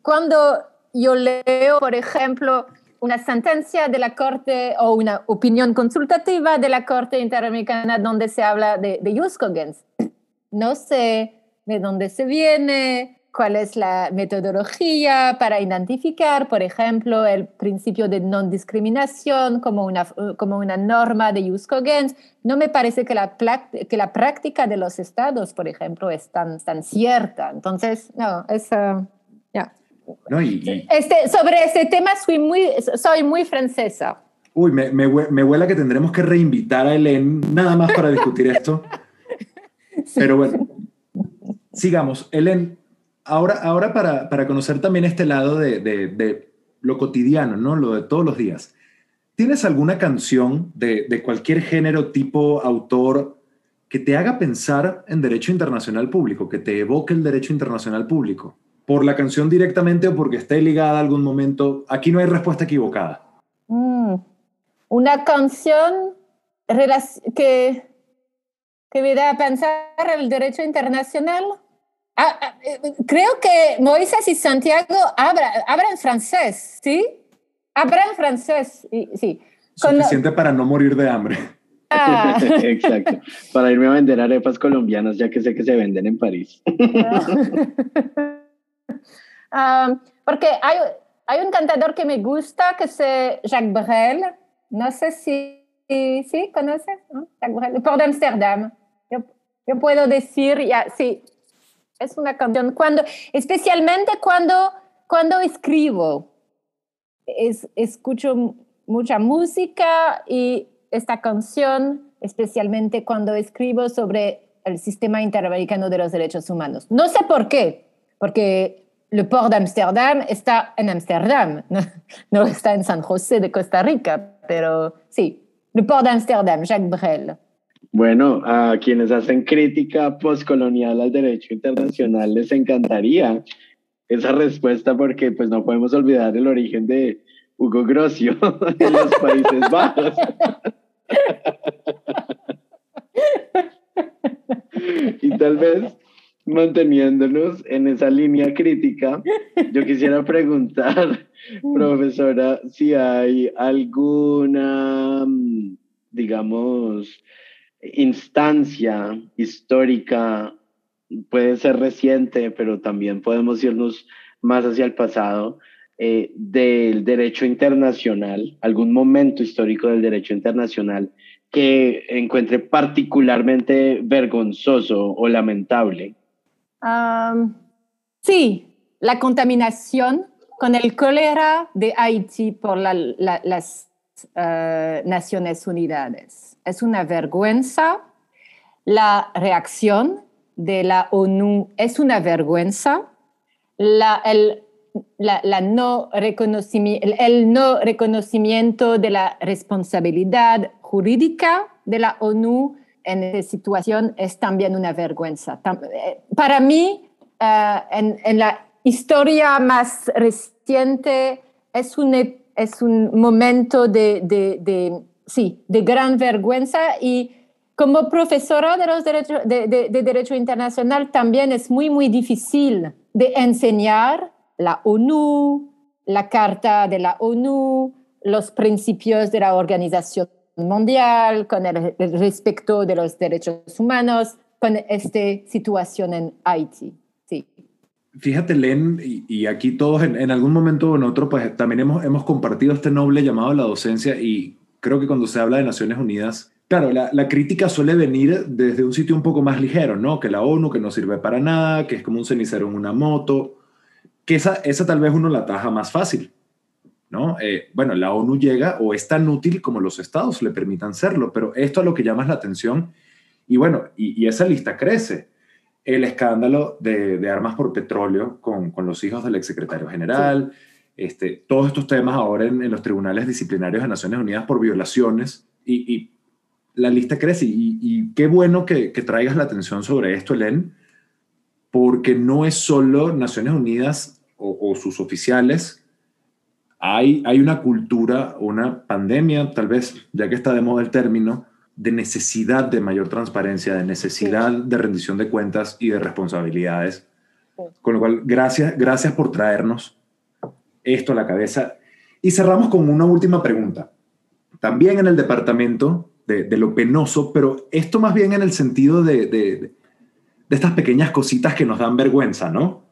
cuando yo leo, por ejemplo, una sentencia de la Corte o una opinión consultativa de la Corte Interamericana donde se habla de, de Juskogens. No sé de dónde se viene, cuál es la metodología para identificar, por ejemplo, el principio de no discriminación como una, como una norma de Juskogens. No me parece que la, que la práctica de los estados, por ejemplo, es tan, tan cierta. Entonces, no, es... Uh, yeah. No, y, y... Este, sobre este tema soy muy, soy muy francesa. Uy, me, me, me huela que tendremos que reinvitar a Helen nada más para discutir esto. Pero bueno, sigamos. Helen, ahora, ahora para, para conocer también este lado de, de, de, lo cotidiano, ¿no? Lo de todos los días. ¿Tienes alguna canción de, de cualquier género, tipo, autor, que te haga pensar en derecho internacional público, que te evoque el derecho internacional público? por la canción directamente o porque esté ligada a algún momento. Aquí no hay respuesta equivocada. Mm, una canción que, que me da a pensar el derecho internacional. Ah, ah, creo que Moisés y Santiago hablan, hablan francés, ¿sí? Hablan francés, sí. Suficiente Con... para no morir de hambre. Ah. Exacto. Para irme a vender arepas colombianas, ya que sé que se venden en París. Um, porque hay, hay un cantador que me gusta que es Jacques Brel. No sé si, ¿sí? ¿Conoces? ¿no? Port d'Amsterdam. Yo, yo, puedo decir, ya, sí, es una canción. Cuando, especialmente cuando, cuando escribo, es, escucho mucha música y esta canción, especialmente cuando escribo sobre el sistema interamericano de los derechos humanos. No sé por qué, porque le port d'Amsterdam está en Amsterdam, no, no, está en San José de Costa Rica, pero sí, le port d'Amsterdam, Jacques Brel. Bueno, a quienes hacen crítica postcolonial al derecho internacional les encantaría esa respuesta porque pues no podemos olvidar el origen de Hugo Grocio en los Países Bajos. y tal vez manteniéndonos en esa línea crítica, yo quisiera preguntar, profesora, si hay alguna, digamos, instancia histórica, puede ser reciente, pero también podemos irnos más hacia el pasado, eh, del derecho internacional, algún momento histórico del derecho internacional que encuentre particularmente vergonzoso o lamentable. Um, sí, la contaminación con el cólera de Haití por la, la, las, eh, Naciones Unidas. Es una vergüenza. La reacción de la ONU es una vergüenza. La, el, la, no reconocimiento, el, no reconocimiento de la responsabilidad jurídica de la ONU en esta situación es también una vergüenza. Eh, para mí, eh, en, en, la historia más reciente, es un, es un momento de, de, de, sí, de gran vergüenza y como profesora de, los derechos, de, de, Derecho Internacional también es muy, muy difícil de enseñar la ONU, la Carta de la ONU, los principios de la Organización Mundial, con el, respeto de los derechos humanos, con esta situación en Haití. Sí. Fíjate, Len, y, aquí todos en, algún momento o en otro, pues también hemos, hemos compartido este noble llamado a la docencia y creo que cuando se habla de Naciones Unidas, Claro, la, la, crítica suele venir desde un sitio un poco más ligero, ¿no? Que la ONU, que no sirve para nada, que es como un cenicero en una moto, que esa, esa tal vez uno la taja más fácil, ¿no? Eh, bueno, la ONU llega o es tan útil como los estados le permitan serlo, pero esto es lo que llama la atención y bueno, y, esa lista crece. El escándalo de, de armas por petróleo con, con, los hijos del exsecretario general, este, todos estos temas ahora en, los tribunales disciplinarios de Naciones Unidas por violaciones y, y la lista crece y, y qué bueno que, que, traigas la atención sobre esto, Elen, porque no es solo Naciones Unidas o, sus oficiales, hay, hay una cultura, una pandemia, tal vez, ya que está de moda el término, de necesidad de mayor transparencia, de necesidad de rendición de cuentas y de responsabilidades. Con lo cual, gracias, gracias por traernos esto a la cabeza. Y cerramos con una última pregunta. También en el departamento de, de lo penoso, pero esto más bien en el sentido de, de, de, estas pequeñas cositas que nos dan vergüenza, ¿no?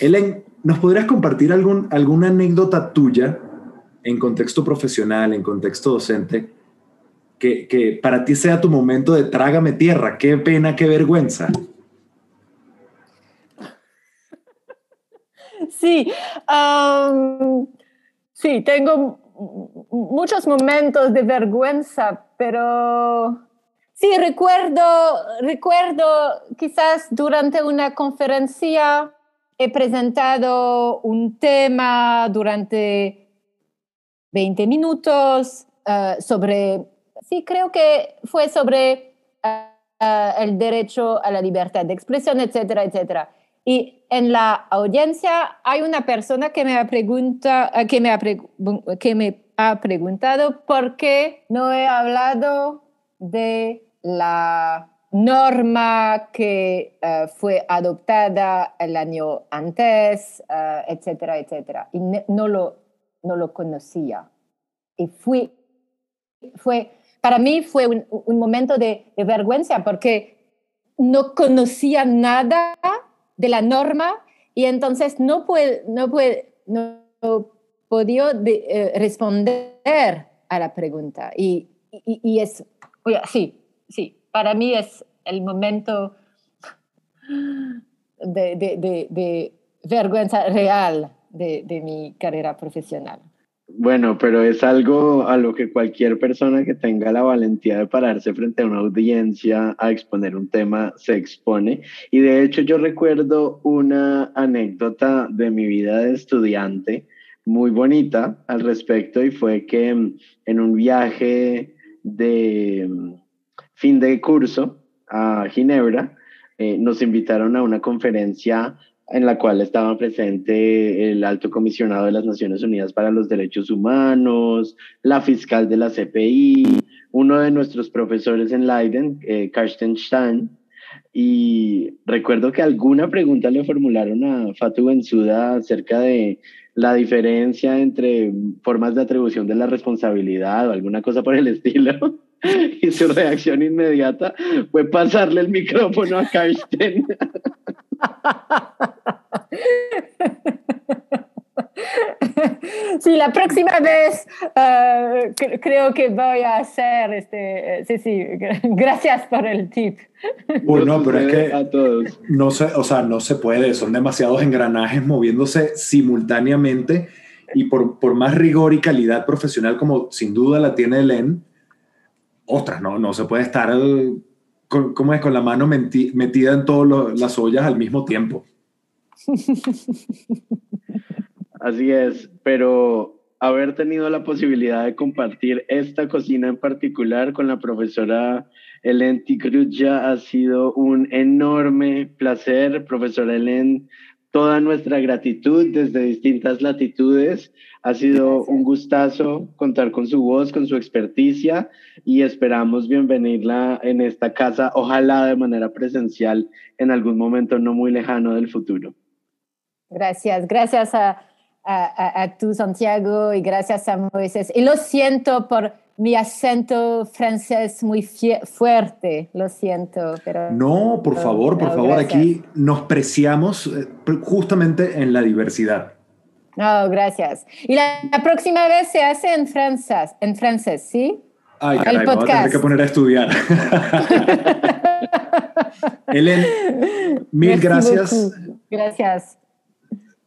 Ellen, ¿nos podrías compartir algún, alguna anécdota tuya en contexto profesional, en contexto docente, que, que, para ti sea tu momento de trágame tierra? Qué pena, qué vergüenza. Sí, sí, tengo muchos momentos de vergüenza, pero sí, recuerdo, recuerdo quizás durante una conferencia he presentado un tema durante 20 minutos uh, sobre, sí, creo que fue sobre uh, el derecho a la libertad de expresión, etcétera, etcétera. Y en la audiencia hay una persona que me pregunta, que me ha preguntado por qué no he hablado de la norma que eh, fue adoptada el año antes, uh, etcétera, etcétera. Y no, lo, no lo conocía. Y fui, fue, para mí fue un, momento de, vergüenza porque no conocía nada de la norma y entonces no, puede, no, puede, no podía eh, responder a la pregunta. Y, y, y es, sí, sí, para mí es el momento de, vergüenza real de, mi carrera profesional. Bueno, pero es algo a lo que cualquier persona que tenga la valentía de pararse frente a una audiencia a exponer un tema se expone. Y de hecho yo recuerdo una anécdota de mi vida de estudiante muy bonita al respecto y fue que en un viaje de fin de curso a Ginebra, eh, nos invitaron a una conferencia en la cual estaba presente el alto comisionado de las Naciones Unidas para los Derechos Humanos, la fiscal de la CPI, uno de nuestros profesores en Leiden, eh, Karsten Stein, y recuerdo que alguna pregunta le formularon a Fatu Benzuda acerca de la diferencia entre formas de atribución de la responsabilidad o alguna cosa por el estilo. y su reacción inmediata fue pasarle el micrófono a Karsten. Sí, la próxima vez uh, creo que voy a hacer este. Sí, sí, gracias por el tip. Bueno, pero es que a todos. no se, o sea, no se puede, son demasiados engranajes moviéndose simultáneamente y por, por más rigor y calidad profesional como sin duda la tiene Elen, ostras, no, no se puede estar con, ¿cómo es? con la mano metida en todas las ollas al mismo tiempo. Así es, pero haber tenido la posibilidad de compartir esta cocina en particular con la profesora Helen ya ha sido un enorme placer. Profesora Helen, toda nuestra gratitud desde distintas latitudes. Ha sido un gustazo contar con su voz, con su experticia y esperamos bienvenirla en esta casa, ojalá de manera presencial en algún momento no muy lejano del futuro. Gracias, gracias a, a, a, tú, Santiago, y gracias a Moisés. Y lo siento por mi acento francés muy fuerte, lo siento, pero... No, por favor, por favor, aquí nos preciamos eh, justamente en la diversidad. No, gracias. Y la, próxima vez se hace en francés, en francés, ¿sí? Ay, caray, El podcast. a tener que poner a estudiar. Helen, mil gracias. Gracias.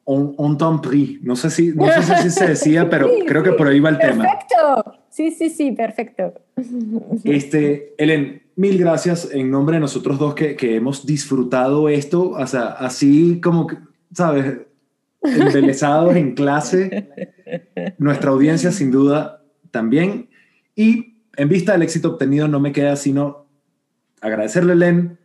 Un, un temps pris. No sé si, no sé si se decía, pero creo que por ahí va el tema. Perfecto. Sí, sí, sí, perfecto. Este, Ellen, mil gracias en nombre de nosotros dos que, que hemos disfrutado esto, así como, ¿sabes? Embelezados en clase. Nuestra audiencia, sin duda, también. Y en vista del éxito obtenido, no me queda sino agradecerle, Ellen,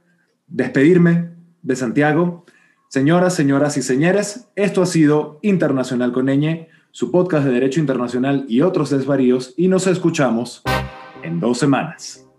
despedirme de Santiago. Señoras, señoras y señores, esto ha sido Internacional con Eñe su podcast de Derecho Internacional y otros desvaríos y nos escuchamos en dos semanas.